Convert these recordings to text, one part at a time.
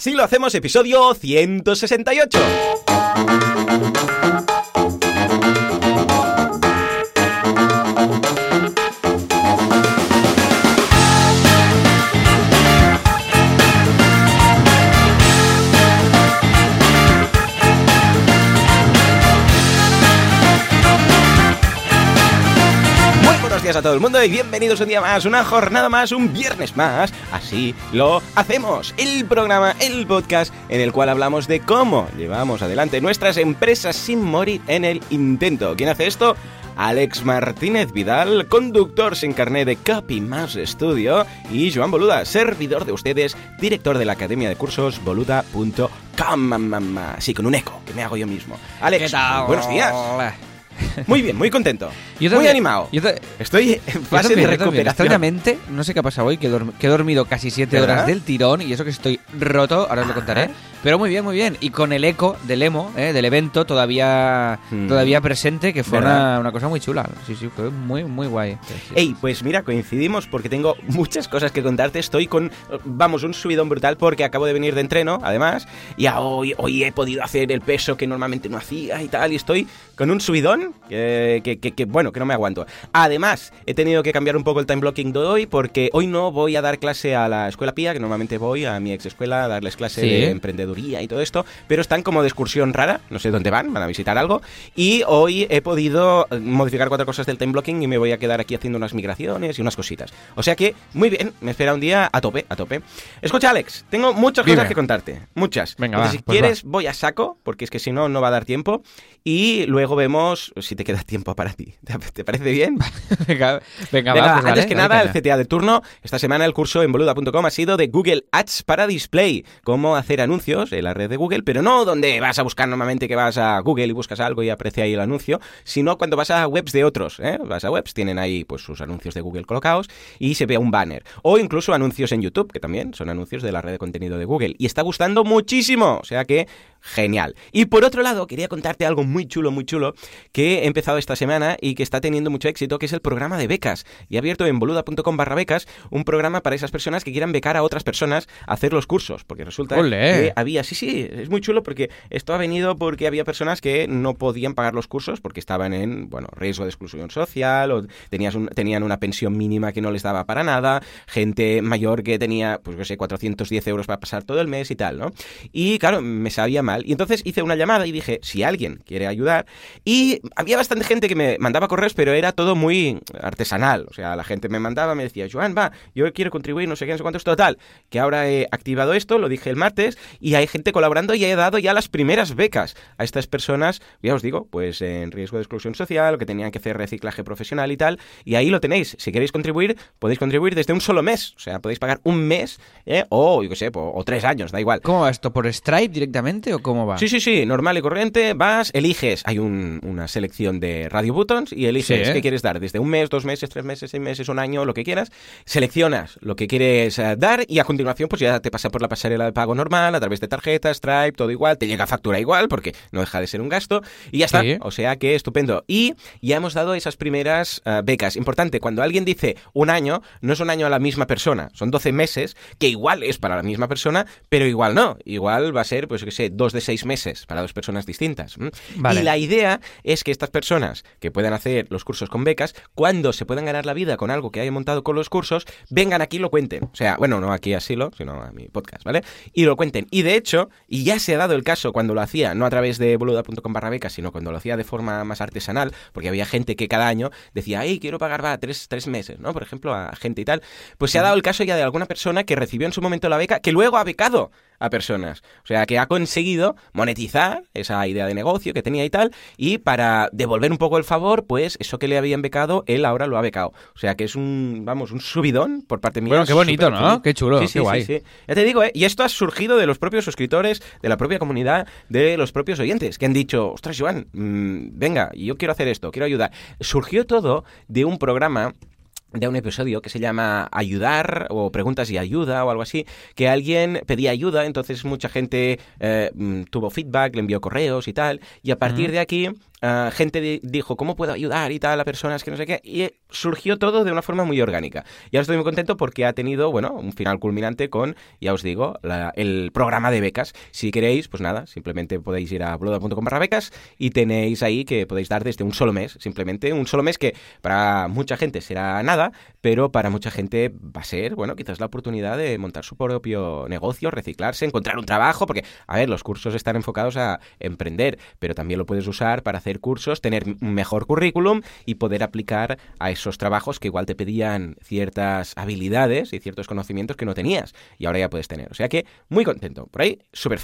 Así lo hacemos, episodio 168. A todo el mundo y bienvenidos un día más, una jornada más, un viernes más. Así lo hacemos. El programa, el podcast en el cual hablamos de cómo llevamos adelante nuestras empresas sin morir en el intento. ¿Quién hace esto? Alex Martínez Vidal, conductor sin carné de Copy Más Studio, y Joan Boluda, servidor de ustedes, director de la academia de cursos boluda.com. Sí, con un eco, que me hago yo mismo. Alex, buenos días. Muy bien, muy contento. Yo muy animado. yo Estoy en fase de recuperación. Extrañamente, no sé qué ha pasado hoy, que, que he dormido casi 7 ¿Verdad? horas del tirón y eso que estoy roto, ahora os lo contaré. Pero muy bien, muy bien. Y con el eco del emo, eh, del evento, todavía Hmm. todavía presente, que fue una, una cosa muy chula. Sí, sí, fue muy, muy guay. Ey, pues mira, coincidimos porque tengo muchas cosas que contarte. Estoy con, vamos, un subidón brutal porque acabo de venir de entreno, además, y a hoy, hoy he podido hacer el peso que normalmente no hacía y tal, y estoy con un subidón que, que- que- que, bueno, que no me aguanto. Además, he tenido que cambiar un poco el time blocking de hoy porque hoy no voy a dar clase a la escuela PIA, que normalmente voy a mi ex escuela a darles clase Sí. de y todo esto, pero están como de excursión rara, no sé dónde van, van a visitar algo, y hoy he podido eh, modificar cuatro cosas del time blocking y me voy a quedar aquí haciendo unas migraciones y unas cositas. O sea que, muy bien, me espera un día a tope, a tope. Escucha, Alex, tengo muchas Dime. cosas que contarte, muchas. Venga, Entonces, va, si pues quieres, voy a saco, porque es que si no, no va a dar tiempo, y luego vemos si te queda tiempo para ti. ¿Te, parece bien? venga, venga, Venga, va, pues antes que nada, el. CTA de turno. Esta semana el curso en boluda.com ha sido de Google Ads para Display. Cómo hacer anuncios en la red de Google, pero no donde vas a buscar normalmente que vas a Google y buscas algo y aprecia ahí el anuncio, sino cuando vas a webs de otros. ¿eh? Vas a webs, tienen ahí pues sus anuncios de Google colocados y se ve un banner. O incluso anuncios en YouTube, que también son anuncios de la red de contenido de Google. Y está gustando muchísimo. O sea que genial. Y por otro lado, quería contarte algo muy chulo, muy chulo, que he empezado esta semana y que está teniendo mucho éxito, que es el programa de becas. Y he abierto en boluda.com barra becas un programa para esas personas que quieran becar a otras personas a hacer los cursos. Porque resulta ¡Olé! que había, sí, sí, es muy chulo porque esto ha venido porque había personas que no podían pagar los cursos porque estaban en, bueno, riesgo de exclusión social o tenías un- tenían una pensión mínima que no les daba para nada, gente mayor que tenía, pues no sé, 410 euros para pasar todo el mes y tal, ¿no? Y claro, me sabía mal. Y entonces hice una llamada y dije, si alguien quiere ayudar, y había bastante gente que me mandaba correos, pero era todo muy artesanal. O sea, la gente me mandaba, me decía, Joan, va, yo quiero contribuir, no sé qué, no sé cuánto es total. Que ahora he activado esto, lo dije el martes, y hay gente colaborando y he dado ya las primeras becas a estas personas, ya os digo, pues en riesgo de exclusión social, o que tenían que hacer reciclaje profesional y tal. Y ahí lo tenéis. Si queréis contribuir, podéis contribuir desde un solo mes. O sea, podéis pagar un mes, ¿eh? o yo qué sé, tres años, da igual. ¿Cómo va esto? ¿Por Stripe directamente o cómo va? Sí, sí, sí, normal y corriente, vas, eliges, hay un- una selección de radio buttons y eliges Sí. qué quieres dar, desde un mes, dos meses, tres meses, seis meses, un año, lo que quieras, seleccionas lo que quieres eh, dar y a continuación pues ya te pasa por la pasarela de pago normal, a través de tarjetas, Stripe, todo igual, te llega factura igual porque no deja de ser un gasto y ya está, Sí. o sea que estupendo. Y ya hemos dado esas primeras eh, becas. Importante, cuando alguien dice un año, no es un año a la misma persona, son 12 meses, que igual es para la misma persona, pero igual no. Igual va a ser, pues qué sé, dos de seis meses para dos personas distintas. Y la idea es que estas personas que puedan hacer los cursos con becas, cuando se puedan ganar la vida con algo que hayan montado con los cursos, vengan aquí y lo cuenten. O sea, bueno, no aquí a Silo, sino a mi podcast, ¿vale? Y lo cuenten. Y de hecho, y ya se ha dado el caso cuando lo hacía, no a través de boluda.com barra becas, sino cuando lo hacía de forma más artesanal, porque había gente que cada año decía, hey, quiero pagar, va, tres, tres meses, ¿no? Por ejemplo, a gente y tal. Pues se ha dado el caso ya de alguna persona que recibió en su momento la beca, que luego ha becado a personas. O sea, que ha conseguido monetizar esa idea de negocio que tenía y tal, y para devolver un poco el favor, pues eso que le habían becado, él ahora lo ha becado. O sea, que es un, vamos, un subidón por parte mía. Bueno, qué bonito, ¿no? feliz. Qué chulo, Sí, qué sí, guay. sí, sí. Ya te digo, ¿eh? Y esto ha surgido de los propios suscriptores, de la propia comunidad, de los propios oyentes, que han dicho, ostras, Joan, mm, venga, yo quiero hacer esto, quiero ayudar. Surgió todo de un programa de un episodio que se llama Ayudar o Preguntas y Ayuda o algo así, que alguien pedía ayuda, entonces mucha gente eh, mm, tuvo feedback, le envió correos y tal, y a partir de aquí ah, gente di- dijo, ¿cómo puedo ayudar y tal a personas que no sé qué? Y eh, surgió todo de una forma muy orgánica. Y ahora estoy muy contento porque ha tenido, bueno, un final culminante con, ya os digo, el programa de becas. Si queréis, pues nada, simplemente podéis ir a bloda.com barra becas y tenéis ahí que podéis dar desde un solo mes, simplemente un solo mes que para mucha gente será nada, pero para mucha gente va a ser, bueno, quizás la oportunidad de montar su propio negocio, reciclarse, encontrar un trabajo, porque, a ver, los cursos están enfocados a emprender, pero también lo puedes usar para hacer cursos, tener un mejor currículum y poder aplicar a esos trabajos que igual te pedían ciertas habilidades y ciertos conocimientos que no tenías y ahora ya puedes tener. O sea que muy contento. Por ahí, súper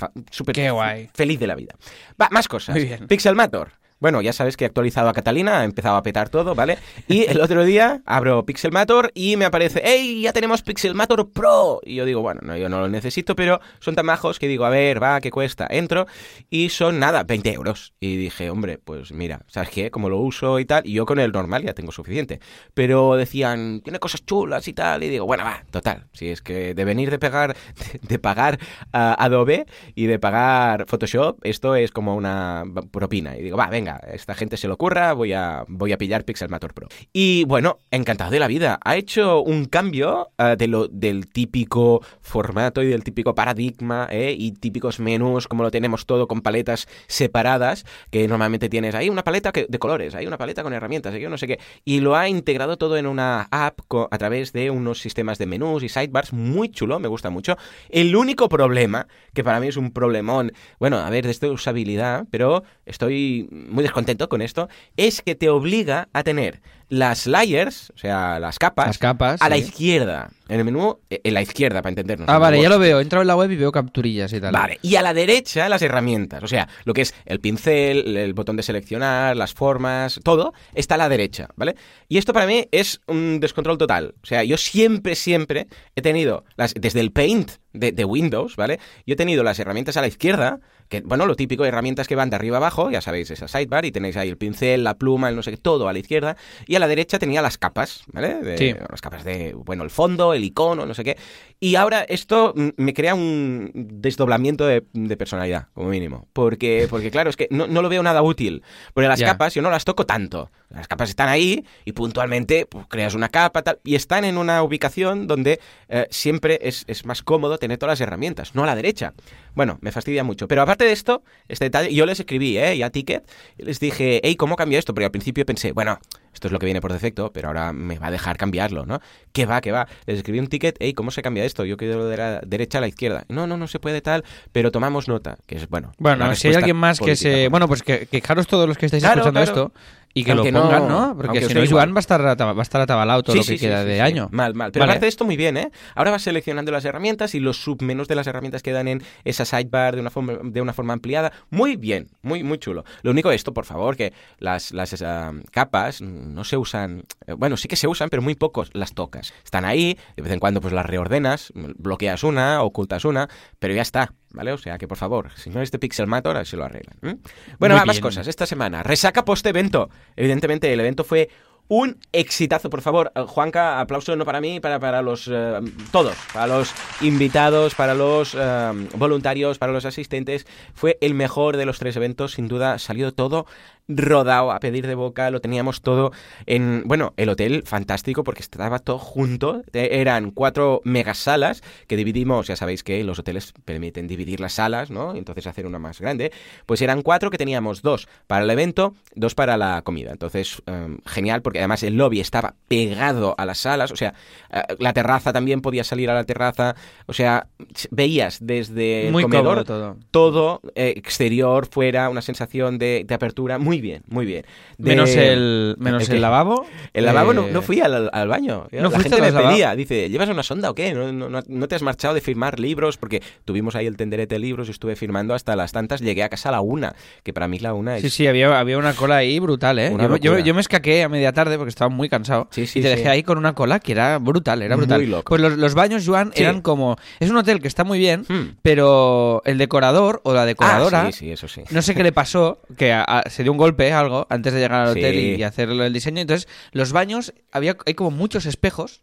Qué guay. feliz de la vida. Va, más cosas. Muy bien. Pixelmator. Bueno, ya sabes que he actualizado a Catalina, ha empezado a petar todo, ¿vale? Y el otro día abro Pixelmator y me aparece, ¡Ey, ya tenemos Pixelmator Pro! Y yo digo, bueno, no, yo no lo necesito, pero son tan majos que digo, a ver, va, ¿qué cuesta? Entro y son nada, 20 euros. Y dije, hombre, pues mira, ¿sabes qué? Como lo uso y tal, y yo con el normal ya tengo suficiente. Pero decían, tiene cosas chulas y tal, y digo, bueno, va, total. Si es que de venir de pagar, de, pagar a Adobe y de pagar Photoshop, esto es como una propina. Y digo, va, venga, esta gente se lo ocurra, voy a, voy a pillar Pixelmator Pro. Y bueno, encantado de la vida. Ha hecho un cambio eh, de lo, del típico formato y del típico paradigma ¿eh? y típicos menús, como lo tenemos todo con paletas separadas, que normalmente tienes ahí una paleta de colores, hay una paleta con herramientas, yo no sé qué. Y lo ha integrado todo en una app a través de unos sistemas de menús y sidebars muy chulo, me gusta mucho. El único problema, que para mí es un problemón, bueno, a ver, de esta usabilidad, pero estoy muy descontento con esto, es que te obliga a tener las layers, o sea, las capas, Las capas, a la izquierda. En el menú, eh, en la izquierda, para entendernos. Ah, vale, ya lo veo. He entrado en la web y veo capturillas y tal. Vale, y a la derecha las herramientas, o sea, lo que es el pincel, el botón de seleccionar, las formas, todo está a la derecha, ¿vale? Y esto para mí es un descontrol total. O sea, yo siempre, siempre he tenido, las, desde el Paint de, de Windows, ¿vale? Yo he tenido las herramientas a la izquierda, que, bueno, lo típico, herramientas que van de arriba abajo, ya sabéis, esa sidebar, y tenéis ahí el pincel, la pluma, el no sé qué, todo a la izquierda, y a la derecha tenía las capas, ¿vale? De- Sí. Las capas de, bueno, el fondo, el icono, no sé qué. Y ahora esto me crea un desdoblamiento de, de personalidad, como mínimo. Porque, porque claro, es que no, no lo veo nada útil. Porque las Ya. capas yo no las toco tanto. Las capas están ahí y puntualmente pues, creas una capa tal, y están en una ubicación donde eh, siempre es, es más cómodo tener todas las herramientas, no a la derecha. Bueno, me fastidia mucho. Pero aparte de esto, este detalle, yo les escribí, ¿eh? Y a Ticket, y les dije, hey, ¿cómo cambio esto? Porque al principio pensé, bueno, esto es lo que viene por defecto, pero ahora me va a dejar cambiarlo, ¿no? ¿Qué va, qué va? Les escribí un ticket, hey, ¿cómo se cambia esto? Yo quiero de la derecha a la izquierda. No, no, no se puede tal, pero tomamos nota, que es, bueno. Bueno, si hay alguien más que se... Bueno, pues que, quejaros todos los que estáis Claro, escuchando claro. esto y que Aunque lo no- pongan, ¿no? Porque aunque os si no, igual. Joan va a estar, va a estar atabalado todo Sí, lo que sí, queda sí, de año. Mal, mal. Pero Vale. aparte de esto, muy bien, ¿eh? Ahora vas seleccionando las herramientas y los submenús de las herramientas quedan en esa sidebar de una forma, de una forma ampliada. Muy bien, muy, muy chulo. Lo único esto, por favor, que las, las ah, capas no se usan. eh, Bueno, sí que se usan, pero muy pocos las tocas. Están ahí, de vez en cuando pues las reordenas, bloqueas una, ocultas una, pero ya está. ¿Vale? O sea que por favor, si no es de Pixelmator, a ver si lo arreglan. Bueno, va, más cosas. Esta semana, resaca post-evento. Evidentemente, el evento fue un exitazo, por favor. Eh, Juanca, aplauso no para mí, para, para los eh, todos, para los invitados, para los eh, voluntarios, para los asistentes. Fue el mejor de los tres eventos, sin duda. Salió todo rodado a pedir de boca, lo teníamos todo en, bueno, el hotel fantástico porque estaba todo junto, Eh, eran cuatro megasalas que dividimos, ya sabéis que los hoteles permiten dividir las salas, ¿no? Entonces hacer una más grande, pues eran cuatro que teníamos dos para el evento, dos para la comida, entonces em, genial porque además el lobby estaba pegado a las salas, o sea, eh, la terraza también podía salir a la terraza, o sea, veías desde el Muy comedor todo. todo eh, exterior, fuera, una sensación de, de apertura. Muy bien, muy bien. De- Menos el, menos ¿El el, lavabo. El lavabo no, eh, no fui al, al baño. ¿No la gente me pedía, dice, ¿llevas una sonda o qué? ¿No, no, no- te has marchado de firmar libros? Porque tuvimos ahí el tenderete de libros y estuve firmando hasta las tantas. Llegué a casa a la una, que para mí la una es... Sí, sí, había, había una cola ahí brutal, ¿eh? Yo, yo- yo me escaqué a media tarde porque estaba muy cansado. Sí, sí, y te sí. dejé ahí con una cola que era brutal, era brutal. Muy loco. Pues los, los baños, Joan, eran como... Es un hotel que está muy bien, Hmm. pero el decorador o la decoradora... Ah, sí, sí, eso sí. No sé qué le pasó, que a- a- se dio un golpe, algo, antes de llegar al Sí. hotel y, y hacer el diseño. Entonces, los baños, había hay como muchos espejos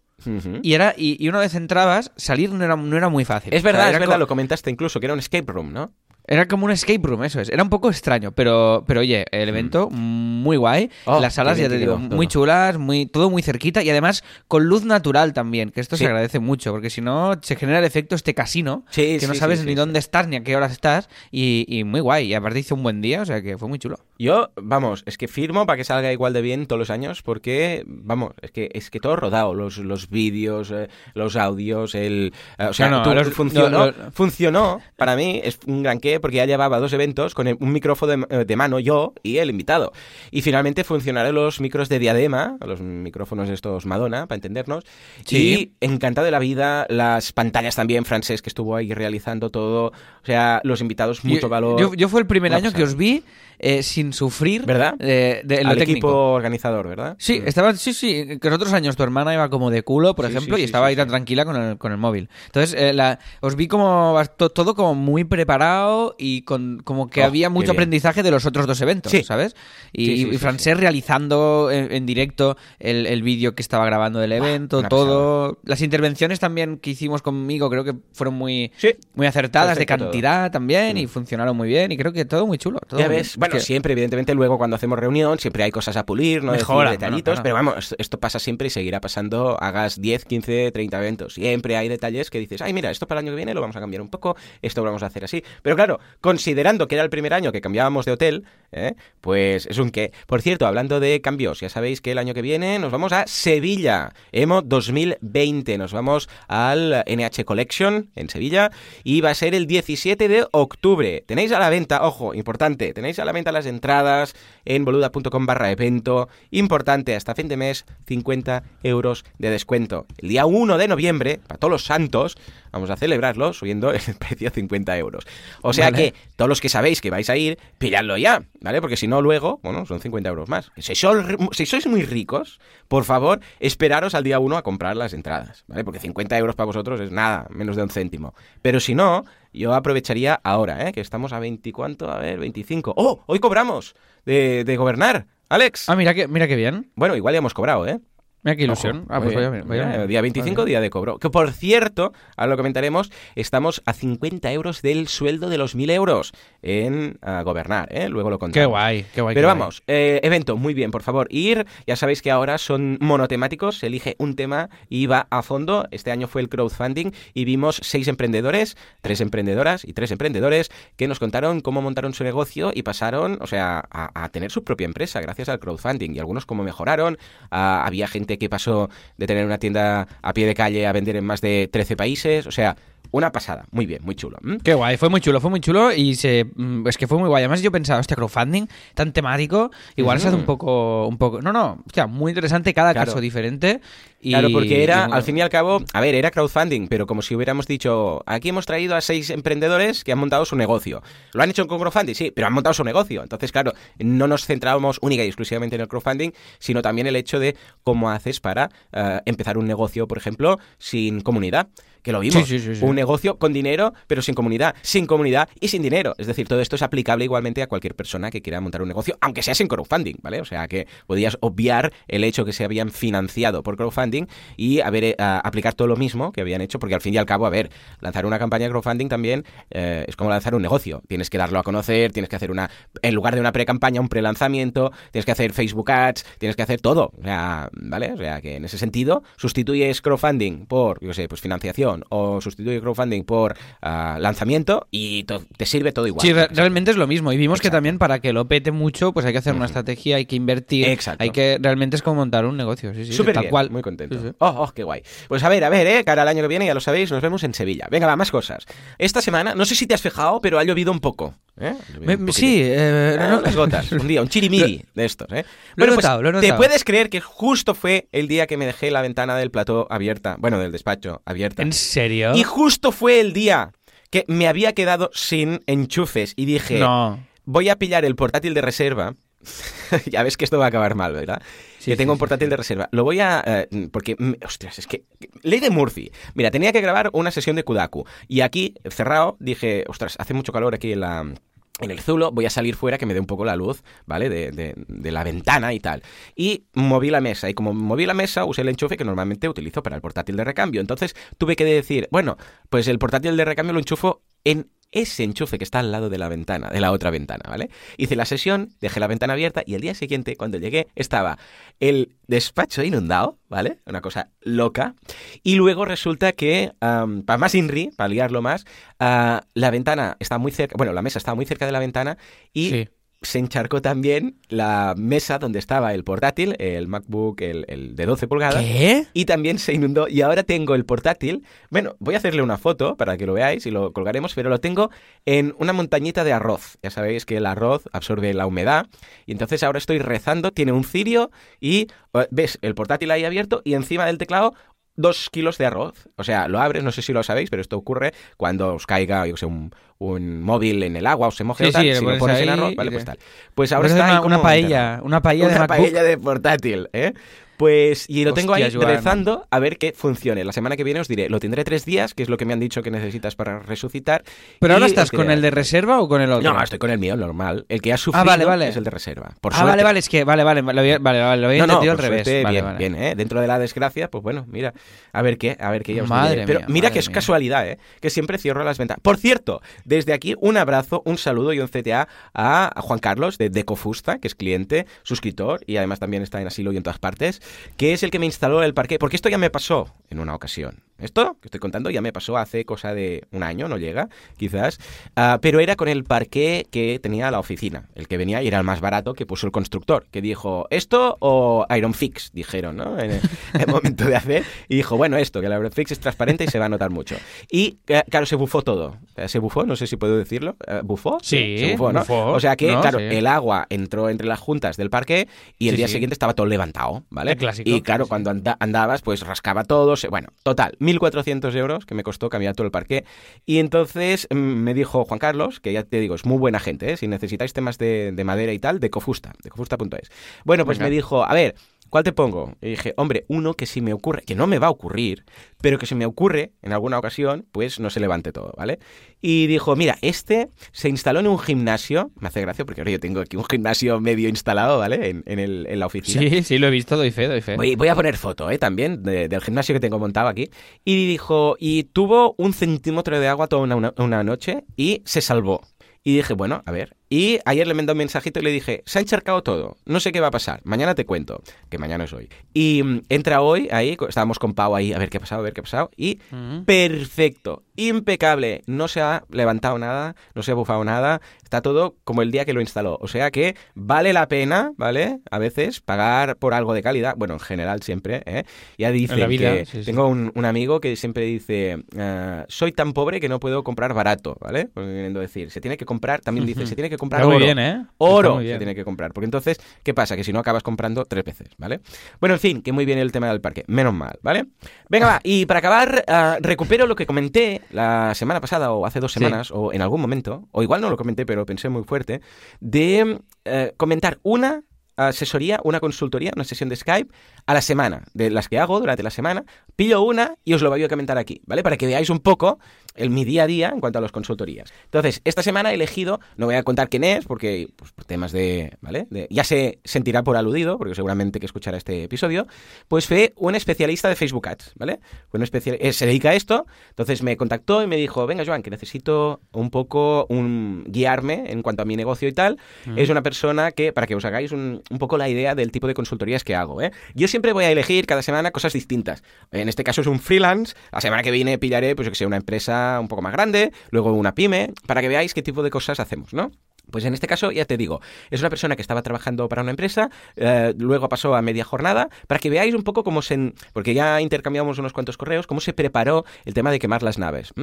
Y era y, y una vez entrabas, salir no era, no era muy fácil. Es O sea, verdad, era es verdad, lo comentaste incluso, que era un escape room, ¿no? Era como un escape room, eso es. Era un poco extraño, pero, pero oye, el evento muy guay. Oh, Las salas, ya te digo, muy chulas, muy, todo muy cerquita y además con luz natural también, que esto Sí. se agradece mucho, porque si no se genera el efecto este casino, Sí, que no sabes ni dónde estás ni a qué horas estás, y, y muy guay. Y aparte hizo un buen día, o sea que fue muy chulo. Yo, vamos, es que firmo para que salga igual de bien todos los años porque, vamos, es que es que todo rodado, los, los vídeos, eh, los audios, el... eh, o sea, No, no, tú- los- funcionó, no, funcionó, para mí es un gran qué porque ya llevaba dos eventos con el- un micrófono de, de mano yo y el invitado. Y finalmente funcionaron los micros de diadema, los micrófonos estos Madonna, para entendernos. Sí. Y encantado de la vida, las pantallas también, Francés, que estuvo ahí realizando todo. O sea, los invitados, mucho yo, valor. Yo, yo fue el primer año que os vi eh, sin sufrir ¿Verdad? de, de- lo al técnico. equipo organizador, ¿verdad? Sí, Mm. estaba, sí, sí, que los otros años tu hermana iba como de culo, por Sí, ejemplo, sí, y estaba ahí tan tranquila con el, con el móvil. Entonces, eh, la- os vi como to- todo como muy preparado y con como que Oh, había mucho aprendizaje de los otros dos eventos. ¿sabes? Y, y Francés realizando en, en directo el, el vídeo que estaba grabando del evento, todo. Las intervenciones también que hicimos conmigo creo que fueron muy, muy acertadas de todo. cantidad también y Mm. funcionaron muy bien y creo que todo muy chulo. todo Ya ves, bueno, Es que- siempre, evidentemente, luego cuando hacemos reunión, siempre hay cosas a pulir, no Decir Mejora, detallitos, pero vamos, esto pasa siempre y seguirá pasando, hagas 10, 15, 30 eventos. Siempre hay detalles que dices, ay, mira, esto para el año que viene lo vamos a cambiar un poco, esto lo vamos a hacer así. Pero claro, considerando que era el primer año que cambiábamos de hotel, ¿eh? pues es un qué. Por cierto, hablando de cambios, ya sabéis que el año que viene nos vamos a Sevilla, EMO 2020, nos vamos al NH Collection en Sevilla y va a ser el 17 de octubre. Tenéis a la venta, ojo, importante, tenéis a la venta las entradas en boluda.com barra evento, importante, hasta fin de mes, 50 euros de descuento. El día 1 de noviembre, para todos los santos, vamos a celebrarlo subiendo el precio a 50 euros. O sea Vale. que todos los que sabéis que vais a ir, pilladlo ya, ¿vale? Porque si no, luego, bueno, son 50 euros más. Si sois, si sois muy ricos, por favor, esperaros al día 1 a comprar las entradas, ¿vale? Porque 50 euros para vosotros es nada, menos de un céntimo. Pero si no, yo aprovecharía ahora, ¿eh? Que estamos a 20, ¿cuánto? A ver, 25. ¡Oh! Hoy cobramos de, de gobernar, Alex. Ah, mira que, mira qué bien. Bueno, igual ya hemos cobrado, ¿eh? Mira qué ilusión. Ah, pues vaya vaya bien. Día 25, Vale. día de cobro. Que por cierto, ahora lo comentaremos, estamos a 50 euros del sueldo de los 1000 euros en gobernar, ¿eh? Luego lo contamos. Qué guay, qué guay. Pero qué guay. vamos, eh, evento, muy bien, por favor, ir. Ya sabéis que ahora son monotemáticos, se elige un tema y va a fondo. Este año fue el crowdfunding y vimos seis emprendedores, tres emprendedoras y tres emprendedores que nos contaron cómo montaron su negocio y pasaron, o sea, a, a tener su propia empresa gracias al crowdfunding. Y algunos cómo mejoraron. Había gente que pasó de tener una tienda a pie de calle a vender en más de 13 países. O sea, una pasada. Muy bien, muy chulo. Qué guay, fue muy chulo, fue muy chulo y se mm, es que fue muy guay. Además yo pensaba, este crowdfunding tan temático, igual se hace un poco un poco, no, no, hostia, muy interesante cada Claro. caso diferente y Claro, porque era, al fin y al cabo, a ver, era crowdfunding, pero como si hubiéramos dicho, aquí hemos traído a seis emprendedores que han montado su negocio. ¿Lo han hecho con crowdfunding? Sí, pero han montado su negocio. Entonces, claro, no nos centrábamos única y exclusivamente en el crowdfunding, sino también el hecho de cómo haces para eh, empezar un negocio, por ejemplo, sin comunidad. Que lo vimos. Sí, sí, sí, sí. Un negocio con dinero, pero sin comunidad. Sin comunidad y sin dinero. Es decir, todo esto es aplicable igualmente a cualquier persona que quiera montar un negocio, aunque sea sin crowdfunding, ¿vale? O sea, que podías obviar el hecho que se habían financiado por crowdfunding y haber, eh, a- aplicar todo lo mismo que habían hecho, porque al fin y al cabo, a ver, lanzar una campaña de crowdfunding también eh, es como lanzar un negocio. Tienes que darlo a conocer, tienes que hacer una, en lugar de una pre-campaña, un pre-lanzamiento, tienes que hacer Facebook Ads, tienes que hacer todo. O sea, ¿vale? O sea, que en ese sentido sustituyes crowdfunding por, yo sé, pues financiación o sustituyes crowdfunding por ah, lanzamiento y te sirve todo igual. Sí, re- realmente es lo mismo. Y vimos que también para que lo pete mucho, pues hay que hacer una estrategia, hay que invertir. Exacto. Hay que realmente es como montar un negocio. Sí, sí, Súper tal bien, cual. muy contento. Sí, sí. Oh, oh, qué guay. Pues a ver, a ver, eh, cara al año que viene, ya lo sabéis, nos vemos en Sevilla. Venga, va, más cosas. Esta semana, no sé si te has fijado, pero ha llovido un poco. ¿eh? Me- sí, eh, Ah, no- unas gotas, un día, un chirimiri de estos, ¿eh? Lo he pues, notado, lo he ¿te puedes creer que justo fue el día que me dejé la ventana del plató abierta, bueno, del despacho abierta? ¿En serio? Y justo fue el día que me había quedado sin enchufes y dije, No. voy a pillar el portátil de reserva. ya ves que esto va a acabar mal, ¿verdad? Sí, que tengo sí, un portátil de reserva. Lo voy a... eh, porque, mm, ostras, es que... Ley de Murphy. Mira, tenía que grabar una sesión de Kudaku. Y aquí, cerrado, dije, ostras, hace mucho calor aquí en la... En el Zulo voy a salir fuera que me dé un poco la luz, ¿vale? De, de- de la ventana y tal. Y moví la mesa. Y como moví la mesa, usé el enchufe que normalmente utilizo para el portátil de recambio. Entonces tuve que decir, bueno, pues el portátil de recambio lo enchufo en ese enchufe que está al lado de la ventana, de la otra ventana, ¿vale? Hice la sesión, dejé la ventana abierta y el día siguiente, cuando llegué, estaba el despacho inundado, ¿vale? Una cosa loca. Y luego resulta que, para más INRI, para liarlo más, ah, la ventana está muy cerca, bueno, la mesa estaba muy cerca de la ventana y Sí. Se encharcó también la mesa donde estaba el portátil, el MacBook, el, el de 12 pulgadas. ¿Qué? Y también se inundó. Y ahora tengo el portátil. Bueno, voy a hacerle una foto para que lo veáis y lo colgaremos, pero lo tengo en una montañita de arroz. Ya sabéis que el arroz absorbe la humedad. Y entonces ahora estoy rezando. Tiene un cirio y eh, ves el portátil ahí abierto y encima del teclado dos kilos de arroz. O sea, lo abres, no sé si lo sabéis, pero esto ocurre cuando os caiga, yo sé, un, un móvil en el agua o se moje Sí, o tal. sí, si lo pones en ahí arroz, vale, pues tal. Pues ahora está ahí una, como una paella, una paella de Una MacBook. paella de portátil, ¿eh? Pues, y lo tengo ahí Hostia, Joan. rezando a ver que funcione. La semana que viene os diré, lo tendré tres días, que es lo que me han dicho que necesitas para resucitar. ¿Pero y ahora estás con el de reserva o con el otro? No, estoy con el mío, normal. El que has sufrido vale, vale. es el de reserva. Por ah, suerte. vale, vale, es que, vale, vale, lo había, vale, vale, lo había No, no, entendido por al revés. suerte, Vale, bien, vale. bien, ¿eh? Dentro de la desgracia, pues bueno, mira, a ver qué, a ver qué ya os Madre diré. Pero mía, mira madre que es mía. casualidad, ¿eh? Que siempre cierro las ventanas. Por cierto, desde aquí un abrazo, un saludo y un CTA a Juan Carlos de Decofusta, que es cliente, suscriptor y además también está en asilo y en todas partes, que es el que me instaló el parque, porque esto ya me pasó en una ocasión. Esto que estoy contando ya me pasó hace cosa de un año, no llega, quizás, Ah, pero era con el parque que tenía la oficina, el que venía y era el más barato que puso el constructor, que dijo, ¿esto o Iron Fix? Dijeron, ¿no? En el, en el momento de hacer, y dijo, bueno, esto, que el Iron Fix es transparente y se va a notar mucho. Y eh, claro, se bufó todo. Eh, Se bufó, no sé si puedo decirlo. Eh, ¿Bufó? Sí, se bufó, ¿no? bufó. O sea que, No, claro, sí. el agua entró entre las juntas del parque y el Sí, día sí. siguiente estaba todo levantado, ¿vale? El clásico. Y claro, cuando anda- andabas, pues rascaba todo. se- Bueno, total, 1.400 euros que me costó cambiar todo el parque. Y entonces mm, me dijo Juan Carlos, que ya te digo, es muy buena gente, ¿eh? si necesitáis temas de, de madera y tal, de Cofusta, de cofusta.es. Bueno, pues Venga. me dijo, a ver, ¿cuál te pongo? Y dije, hombre, uno que si me ocurre, que no me va a ocurrir, pero que si me ocurre en alguna ocasión, pues no se levante todo, ¿vale? Y dijo, mira, este se instaló en un gimnasio, me hace gracia porque ahora yo tengo aquí un gimnasio medio instalado, ¿vale? En, en el- en la oficina. Sí, sí, lo he visto, doy fe, doy fe. Voy, voy a poner foto, ¿eh? También, de- del gimnasio que tengo montado aquí. Y dijo, y tuvo un centímetro de agua toda una, una- una noche y se salvó. Y dije, bueno, a ver. Y ayer le mandé un mensajito y le dije, se ha encharcado todo, no sé qué va a pasar, mañana te cuento, que mañana es hoy. Y mm, entra hoy, ahí, estábamos con Pau ahí, a ver qué ha pasado, a ver qué ha pasado. Y Mm. perfecto, impecable, no se ha levantado nada, no se ha bufado nada, está todo como el día que lo instaló. O sea que vale la pena, ¿vale? A veces pagar por algo de calidad, bueno, en general siempre, ¿eh? Ya vida, que sí, sí. tengo un, un amigo que siempre dice, ah, soy tan pobre que no puedo comprar barato, ¿vale? Queriendo decir, se tiene que comprar, también dice, se tiene que comprar oro. bien, ¿eh? Oro se tiene que comprar. Porque entonces, ¿qué pasa? Que si no acabas comprando tres veces, ¿vale? Bueno, en fin, que muy bien el tema del parque. Menos mal, ¿vale? Venga, va. Y para acabar, ah, recupero lo que comenté la semana pasada o hace dos Sí. semanas o en algún momento, o igual no lo comenté, pero pensé muy fuerte, de eh, comentar una asesoría, una consultoría, una sesión de Skype a la semana, de las que hago durante la semana, pillo una y os lo voy a comentar aquí, ¿vale? Para que veáis un poco el, mi día a día en cuanto a las consultorías. Entonces, esta semana he elegido, no voy a contar quién es, porque pues, por temas de, ¿vale? De- ya se sentirá por aludido, porque seguramente que escuchará este episodio, pues fue un especialista de Facebook Ads, ¿vale? Fue un especial, eh, se dedica a esto, entonces me contactó y me dijo, venga Joan, que necesito un poco un, guiarme en cuanto a mi negocio y tal. Es una persona que, para que os hagáis un, un poco la idea del tipo de consultorías que hago, ¿eh? Yo siempre voy a elegir cada semana cosas distintas. En este caso es un freelance, la semana que viene pillaré, pues yo que sé, una empresa un poco más grande, luego una pyme, para que veáis qué tipo de cosas hacemos, ¿no? Pues en este caso, ya te digo, es una persona que estaba trabajando para una empresa, eh, luego pasó a media jornada, para que veáis un poco cómo se... Porque ya intercambiamos unos cuantos correos, cómo se preparó el tema de quemar las naves.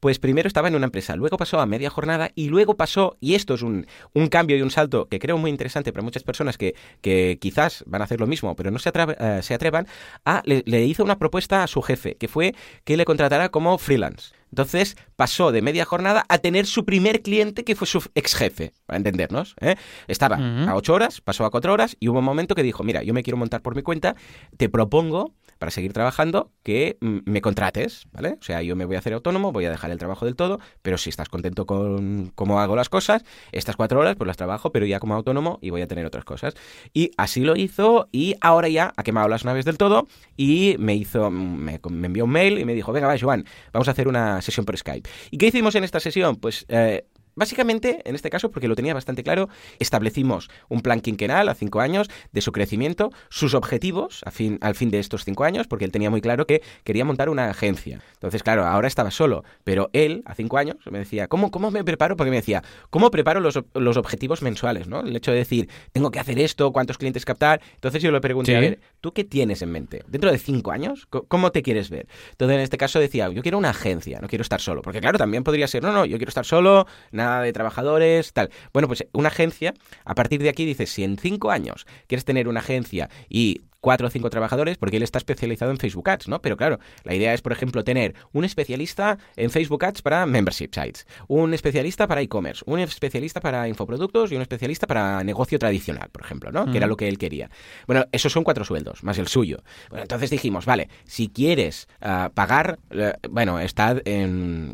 Pues primero estaba en una empresa, luego pasó a media jornada y luego pasó, y esto es un, un cambio y un salto que creo muy interesante para muchas personas que, que quizás van a hacer lo mismo, pero no se, eh, se atrevan, a, le, le hizo una propuesta a su jefe, que fue que le contratara como freelance. Entonces pasó de media jornada a tener su primer cliente que fue su ex jefe, para entendernos. ¿eh? Estaba a ocho horas, pasó a cuatro horas y hubo un momento que dijo, mira, yo me quiero montar por mi cuenta, te propongo para seguir trabajando que mm, me contrates, ¿vale? O sea, yo me voy a hacer autónomo, voy a dejar el trabajo del todo, pero si estás contento con cómo hago las cosas, estas cuatro horas pues las trabajo, pero ya como autónomo y voy a tener otras cosas. Y así lo hizo y ahora ya ha quemado las naves del todo y me hizo, me, me envió un mail y me dijo, venga, va, Joan, vamos a hacer una sesión por Skype. ¿Y qué hicimos en esta sesión? Pues eh, Básicamente, en este caso, porque lo tenía bastante claro, establecimos un plan quinquenal a cinco años de su crecimiento, sus objetivos a fin, al fin de estos cinco años, porque él tenía muy claro que quería montar una agencia. Entonces, claro, ahora estaba solo, pero él, a cinco años, me decía, ¿cómo, cómo me preparo? Porque me decía, ¿cómo preparo los, los objetivos mensuales? ¿no? El hecho de decir, tengo que hacer esto, cuántos clientes captar. Entonces yo le pregunté, a ver, ¿tú qué tienes en mente? ¿Dentro de cinco años? ¿Cómo te quieres ver? Entonces, en este caso decía, yo quiero una agencia, no quiero estar solo. Porque, claro, también podría ser, no, no, yo quiero estar solo, nada de trabajadores, tal. Bueno, pues una agencia, a partir de aquí dices, si en cinco años quieres tener una agencia y cuatro o cinco trabajadores, porque él está especializado en Facebook Ads, ¿no? Pero claro, la idea es, por ejemplo, tener un especialista en Facebook Ads para membership sites, un especialista para e-commerce, un especialista para infoproductos y un especialista para negocio tradicional, por ejemplo, ¿no? Que era lo que él quería. Bueno, esos son cuatro sueldos, más el suyo. Bueno, entonces dijimos, vale, si quieres ah, pagar, eh, bueno, está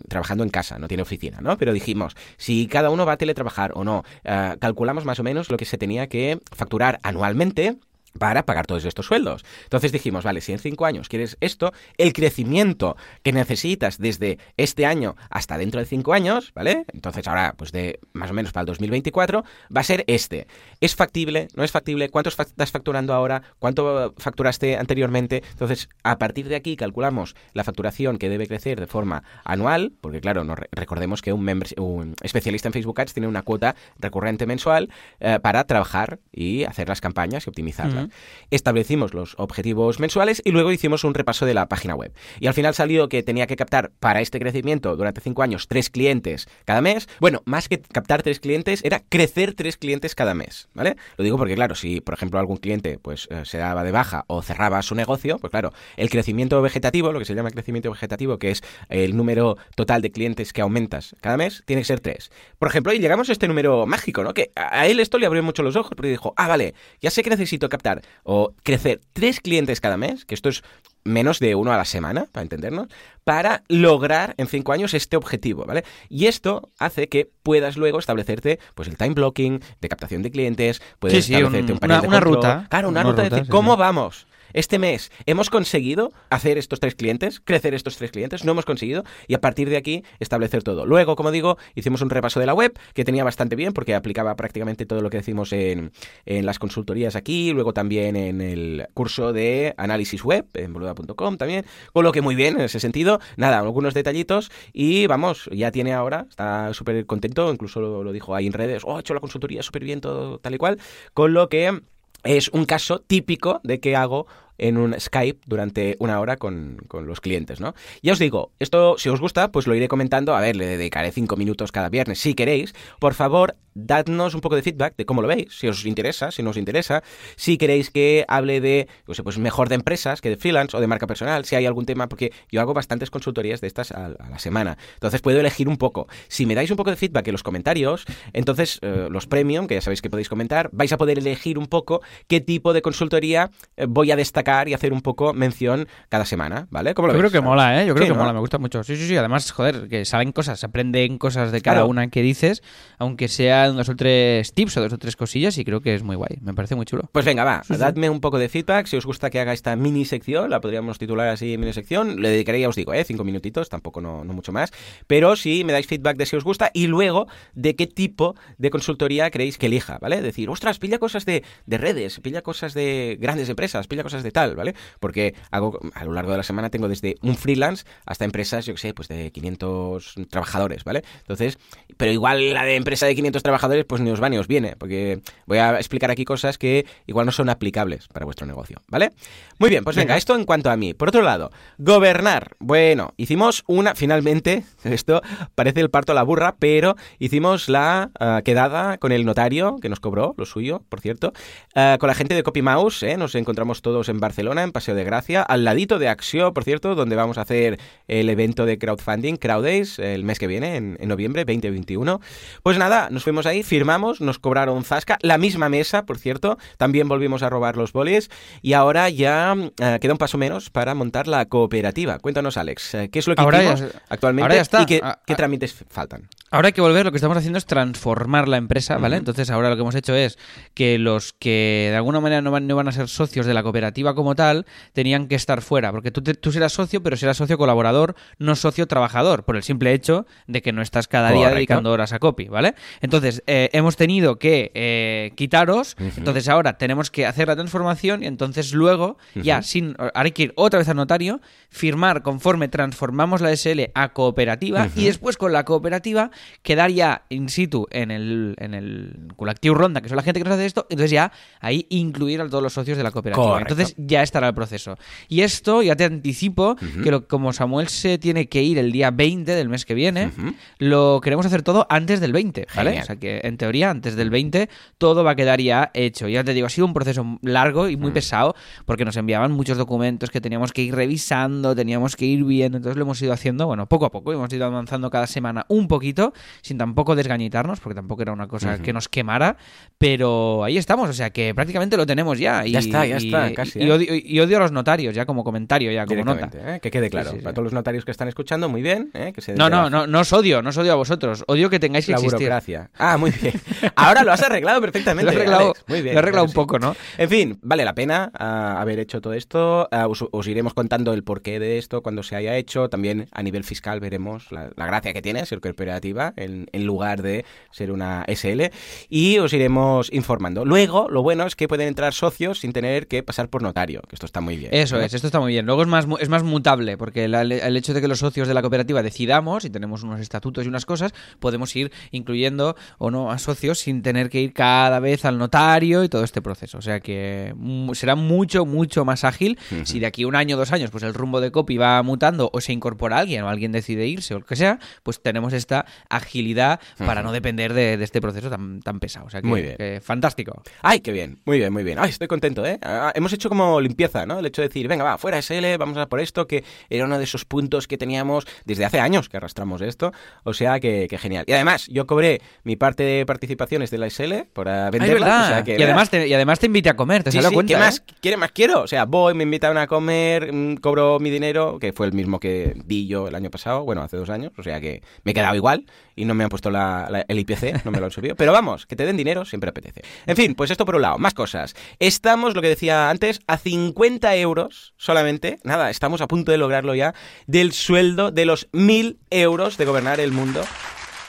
trabajando en casa, no tiene oficina, ¿no? Pero dijimos, si cada uno va a teletrabajar o no, ah, calculamos más o menos lo que se tenía que facturar anualmente para pagar todos estos sueldos. Entonces dijimos, vale, si en cinco años quieres esto, el crecimiento que necesitas desde este año hasta dentro de cinco años, ¿vale? Entonces ahora, pues de más o menos para el 2024, va a ser este. ¿Es factible? ¿No es factible? ¿Cuánto estás facturando ahora? ¿Cuánto facturaste anteriormente? Entonces, a partir de aquí calculamos la facturación que debe crecer de forma anual, porque claro, no recordemos que un, un especialista en Facebook Ads tiene una cuota recurrente mensual eh, para trabajar y hacer las campañas y optimizarlas. Establecimos los objetivos mensuales y luego hicimos un repaso de la página web. Y al final salió que tenía que captar para este crecimiento durante cinco años tres clientes cada mes. Bueno, más que captar tres clientes, era crecer tres clientes cada mes, ¿vale? Lo digo porque, claro, si por ejemplo algún cliente pues eh, se daba de baja o cerraba su negocio, pues claro, el crecimiento vegetativo, lo que se llama crecimiento vegetativo, que es el número total de clientes que aumentas cada mes, tiene que ser tres. Por ejemplo, y llegamos a este número mágico, ¿no? Que a él esto le abrió mucho los ojos porque dijo, ah, vale, ya sé que necesito captar o crecer tres clientes cada mes, que esto es menos de uno a la semana, para entendernos, para lograr en cinco años este objetivo, ¿vale? Y esto hace que puedas luego establecerte, pues, el time blocking de captación de clientes, puedes establecerte un, una, de ruta. Claro, una, ruta, de cómo vamos este mes hemos conseguido hacer estos tres clientes, crecer estos tres clientes, no hemos conseguido, y a partir de aquí establecer todo. Luego, como digo, hicimos un repaso de la web, que tenía bastante bien, porque aplicaba prácticamente todo lo que decimos en, las consultorías aquí, luego también en el curso de análisis web, en boluda.com también, con lo que muy bien en ese sentido. Nada, algunos detallitos, y vamos, ya tiene ahora, está súper contento, incluso lo, lo, dijo ahí en redes, oh, he hecho la consultoría súper bien, todo tal y cual, con lo que es un caso típico de que hago en un Skype durante una hora con, los clientes, ¿no? Ya os digo, esto si os gusta, pues lo iré comentando, a ver, le dedicaré cinco minutos cada viernes, si queréis. Por favor, dadnos un poco de feedback de cómo lo veis, si os interesa, si no os interesa, si queréis que hable de, pues, pues mejor de empresas que de freelance o de marca personal, si hay algún tema, porque yo hago bastantes consultorías de estas a, la semana, entonces puedo elegir un poco. Si me dais un poco de feedback en los comentarios, entonces eh, los premium, que ya sabéis que podéis comentar, vais a poder elegir un poco qué tipo de consultoría eh, voy a destacar y hacer un poco mención cada semana, ¿vale? ¿Cómo lo Yo creo que mola, ¿eh? Yo creo que mola, me gusta mucho. Sí, sí, sí. Además, joder, que salen cosas, se aprenden cosas de cada una que dices, aunque sean dos o tres tips o dos o tres cosillas, y creo que es muy guay. Me parece muy chulo. Pues venga, va, dadme un poco de feedback. Si os gusta que haga esta mini sección, la podríamos titular así mini sección. Le dedicaré, ya os digo, ¿eh? Cinco minutitos, tampoco no, no mucho más. Pero si me dais feedback de si os gusta y luego de qué tipo de consultoría queréis que elija, ¿vale? Decir, ostras, pilla cosas de, de redes, pilla cosas de grandes empresas, pilla cosas de tal, ¿vale? Porque hago, a lo largo de la semana tengo desde un freelance hasta empresas, yo que sé, pues de 500 trabajadores, ¿vale? Entonces, pero igual la de empresa de 500 trabajadores, pues ni os va ni os viene, porque voy a explicar aquí cosas que igual no son aplicables para vuestro negocio, ¿vale? Muy bien, pues venga, esto en cuanto a mí. Por otro lado, gobernar. Bueno, hicimos una, finalmente, esto parece el parto a la burra, pero hicimos la eh, quedada con el notario, que nos cobró lo suyo, por cierto, eh, con la gente de CopyMouse, ¿eh? Nos encontramos todos en Barcelona, en Paseo de Gracia, al ladito de Axio, por cierto, donde vamos a hacer el evento de crowdfunding, Crowdays, el mes que viene, en, noviembre 2021. Pues nada, nos fuimos ahí, firmamos, nos cobraron Zasca, la misma mesa, por cierto, también volvimos a robar los bolis y ahora ya eh, queda un paso menos para montar la cooperativa. Cuéntanos, Alex, eh, ¿qué es lo que ahora hicimos actualmente y qué, ah, qué ah. trámites faltan? Ahora hay que volver, lo que estamos haciendo es transformar la empresa, ¿vale? Entonces ahora lo que hemos hecho es que los que de alguna manera no van, no van a ser socios de la cooperativa como tal, tenían que estar fuera, porque tú, te- tú serás socio, pero serás socio colaborador, no socio trabajador, por el simple hecho de que no estás cada día dedicando horas a copy, ¿vale? Entonces eh, hemos tenido que eh, quitaros, entonces ahora tenemos que hacer la transformación y entonces luego, ya sin, ahora hay que ir otra vez al notario, firmar conforme transformamos la SL a cooperativa y después con la cooperativa quedar ya in situ en el, en el colectivo Ronda, que son la gente que nos hace esto, entonces ya ahí incluir a todos los socios de la cooperativa. Correcto. Entonces ya estará el proceso. Y esto, ya te anticipo, que lo- como Samuel se tiene que ir el día 20 del mes que viene, lo queremos hacer todo antes del 20, ¿vale? Genial. O sea que en teoría antes del 20 todo va a quedar ya hecho. Ya te digo, ha sido un proceso largo y muy pesado porque nos enviaban muchos documentos que teníamos que ir revisando, teníamos que ir viendo, entonces lo hemos ido haciendo, bueno, poco a poco, hemos ido avanzando cada semana un poquito, sin tampoco desgañitarnos, porque tampoco era una cosa que nos quemara, pero ahí estamos, o sea que prácticamente lo tenemos ya. Y, Ya está, ya y- está, casi, Y, ¿eh? odio, y odio a los notarios, ya como comentario, ya como nota. ¿eh? Que quede claro. Sí, sí, sí. Para todos los notarios que están escuchando, muy bien. ¿eh? Que se No, no, no, no os odio, no os odio a vosotros, odio que tengáis que La existir. burocracia. Ah, muy bien. Ahora lo has arreglado perfectamente. Lo he arreglado, Alex. Muy bien. lo he arreglado claro un poco, ¿no? En fin, vale la pena ah, haber hecho todo esto. Ah, os, os iremos contando el porqué de esto cuando se haya hecho. También a nivel fiscal veremos la, la gracia que tiene ser cooperativa en, en lugar de ser una SL. Y os iremos informando. Luego, lo bueno es que pueden entrar socios sin tener que pasar por notario, que esto está muy bien. Eso ¿no? es, esto está muy bien. Luego es más, es más mutable, porque la- el hecho de que los socios de la cooperativa decidamos y tenemos unos estatutos y unas cosas, podemos ir incluyendo o no a socios sin tener que ir cada vez al notario y todo este proceso. O sea que será mucho, mucho más ágil si de aquí un año, dos años, pues el rumbo de copy va mutando o se incorpora alguien o alguien decide irse o lo que sea, pues tenemos esta agilidad para no depender de, de este proceso tan, tan pesado. O sea que, Muy bien. que fantástico. Ay, qué bien, muy bien, muy bien. Ay, estoy contento, ¿eh? Ah, hemos hecho como limpieza, ¿no? El hecho de decir, venga, va, fuera SL, vamos a por esto, que era uno de esos puntos que teníamos desde hace años que arrastramos esto. O sea, que, que genial. Y además, yo cobré mi parte de participaciones de la SL ah, Ah, es venderla. verdad. o sea, que, y, además te, y además te invité a comer, te Sí, sí, cuenta. ¿qué ¿eh? más quiere más quiero? O sea, voy, me invitan a comer, mm, cobro mi dinero, que fue el mismo que di yo el año pasado, bueno, hace dos años, o sea que me he quedado igual y no me han puesto la- el IPC, no me lo han subido. Pero vamos, que te den dinero siempre apetece. En fin, pues esto por un lado, más cosas. Estamos, lo que decía antes, a 50 euros solamente, nada, estamos a punto de lograrlo ya, del sueldo de los 1000 euros de gobernar el mundo.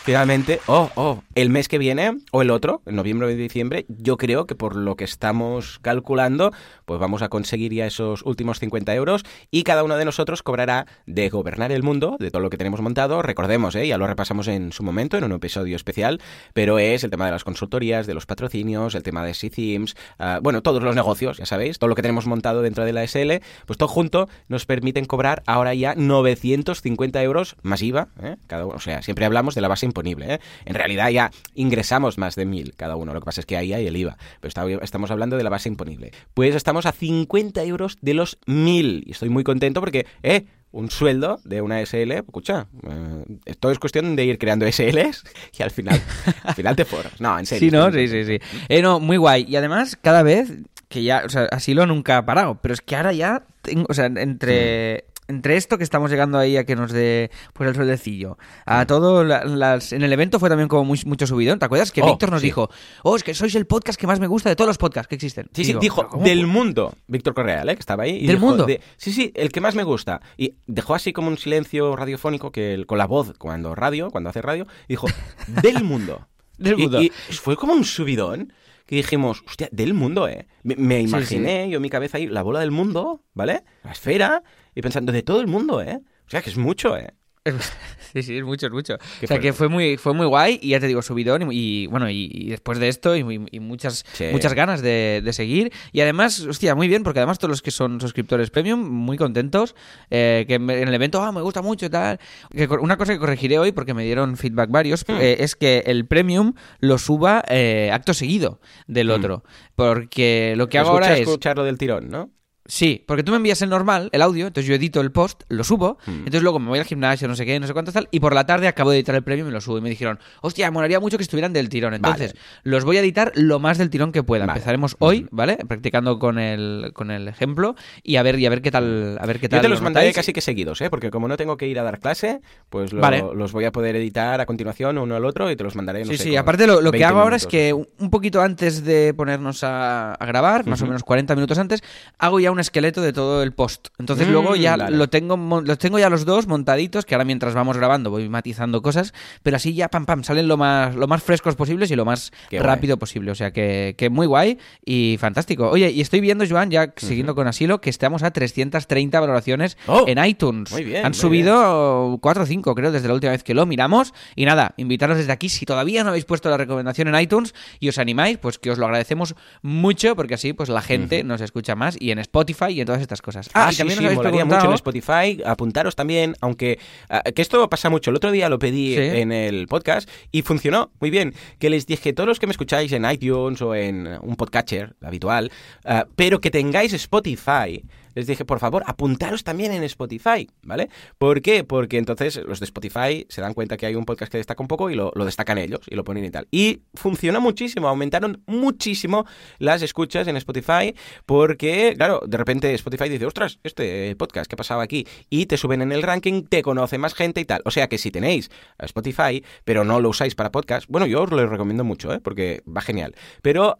Finalmente, oh, oh, el mes que viene o el otro, en noviembre o diciembre, yo creo que por lo que estamos calculando, pues vamos a conseguir ya esos últimos 50 euros y cada uno de nosotros cobrará de gobernar el mundo, de todo lo que tenemos montado. Recordemos, ¿eh? ya lo repasamos en su momento, en un episodio especial, pero es el tema de las consultorías, de los patrocinios, el tema de SeaThemes, ah, bueno, todos los negocios, ya sabéis, todo lo que tenemos montado dentro de la SL, pues todo junto nos permiten cobrar ahora ya 950 euros más IVA, ¿eh? cada uno, o sea, siempre hablamos de la base ¿eh? En realidad ya ingresamos más de 1000 cada uno, lo que pasa es que ahí hay el IVA, pero está- estamos hablando de la base imponible. Pues estamos a 50 euros de los 1000 y estoy muy contento porque, eh, un sueldo de una SL, escucha, eh, todo es cuestión de ir creando SLs y al final, al final te forras. No, en serio. Sí, ¿no? Sí, sí, sí. Eh, no, muy guay. Y además, cada vez que ya, o sea, Asilo nunca ha parado, pero es que ahora ya, tengo, o sea, entre... Entre esto que estamos llegando ahí a que nos dé pues el sueldecillo, a todo la- las en el evento fue también como muy- mucho subidón. ¿Te acuerdas que Oh, Víctor nos sí. dicho, "Oh, es que sois el podcast que más me gusta de todos los podcasts que existen"? Sí, sí, dijo "¿Pero cómo del pu-?". mundo, Víctor Correa, ¿eh? que estaba ahí. y ¿Del dijo mundo? de- sí, sí, el que más me gusta. Y dejó así como un silencio radiofónico que el- con la voz cuando radio, cuando hace radio, dijo, del mundo. Del mundo. Y, fue como un subidón que dijimos, hostia, del mundo, ¿eh? Me, me Sí, imaginé yo en mi cabeza ahí la bola del mundo, ¿vale? La esfera, y pensando, de todo el mundo, ¿eh? O sea, que es mucho, ¿eh? Sí, sí, es mucho, es mucho. O sea, que fue muy, fue muy guay y ya te digo, subidón y, y, bueno, y, y después de esto y, muchas, Sí. muchas ganas de, de seguir. Y además, hostia, muy bien, porque además todos los que son suscriptores premium, muy contentos, eh, que en el evento, ah, me gusta mucho y tal. Que una cosa que corregiré hoy, porque me dieron feedback varios, eh, es que el premium lo suba eh, acto seguido del otro. Porque lo que hago ahora Escucha, es... escucharlo del tirón, ¿no? Sí, porque tú me envías el normal, el audio, entonces yo edito el post, lo subo, Mm. entonces luego me voy al gimnasio, no sé qué, no sé cuánto tal, y por la tarde acabo de editar el premio y me lo subo. Y me dijeron, hostia, molaría mucho que estuvieran del tirón. Entonces, los voy a editar lo más del tirón que pueda. Vale. Empezaremos hoy, ¿vale? Practicando con el, con el ejemplo y a ver, y a ver qué tal, a ver qué tal. Yo te los lo mandaré casi que seguidos, ¿eh? Porque como no tengo que ir a dar clase, pues lo- Vale. los voy a poder editar a continuación uno al otro y te los mandaré, no Sí, sé, sí, aparte lo, lo que 20 hago ahora es que un poquito antes de ponernos a, a grabar, más o menos 40 minutos antes, hago ya un esqueleto de todo el post. Entonces Mm, luego ya vale. lo tengo los tengo ya los dos montaditos, que ahora mientras vamos grabando voy matizando cosas, pero así ya pam pam salen lo más lo más frescos posibles y lo más Qué guay. rápido posible, o sea que, que muy guay y fantástico. Oye, y estoy viendo Joan ya siguiendo con Asilo que estamos a 330 valoraciones Oh, en iTunes. muy bien, Han muy subido 4 o 5 creo desde la última vez que lo miramos y nada, invitaros desde aquí si todavía no habéis puesto la recomendación en iTunes y os animáis, pues que os lo agradecemos mucho porque así pues la gente nos escucha más y en Spotify y en todas estas cosas. Ah, y sí, también sí, nos habéis mucho en Spotify. Apuntaros también, aunque ah, que esto pasa mucho. El otro día lo pedí Sí. en el podcast y funcionó muy bien. Que les dije, todos los que me escucháis en iTunes o en un podcatcher habitual, ah, pero que tengáis Spotify, les dije, por favor, apuntaros también en Spotify, ¿vale? ¿Por qué? Porque entonces los de Spotify se dan cuenta que hay un podcast que destaca un poco y lo, destacan ellos y lo ponen y tal. Y funcionó muchísimo, aumentaron muchísimo las escuchas en Spotify porque, claro, de repente Spotify dice, ostras, este podcast, ¿qué ha pasado aquí? Y te suben en el ranking, te conoce más gente y tal. O sea que si tenéis Spotify, pero no lo usáis para podcast, bueno, yo os lo recomiendo mucho, ¿eh? Porque va genial. Pero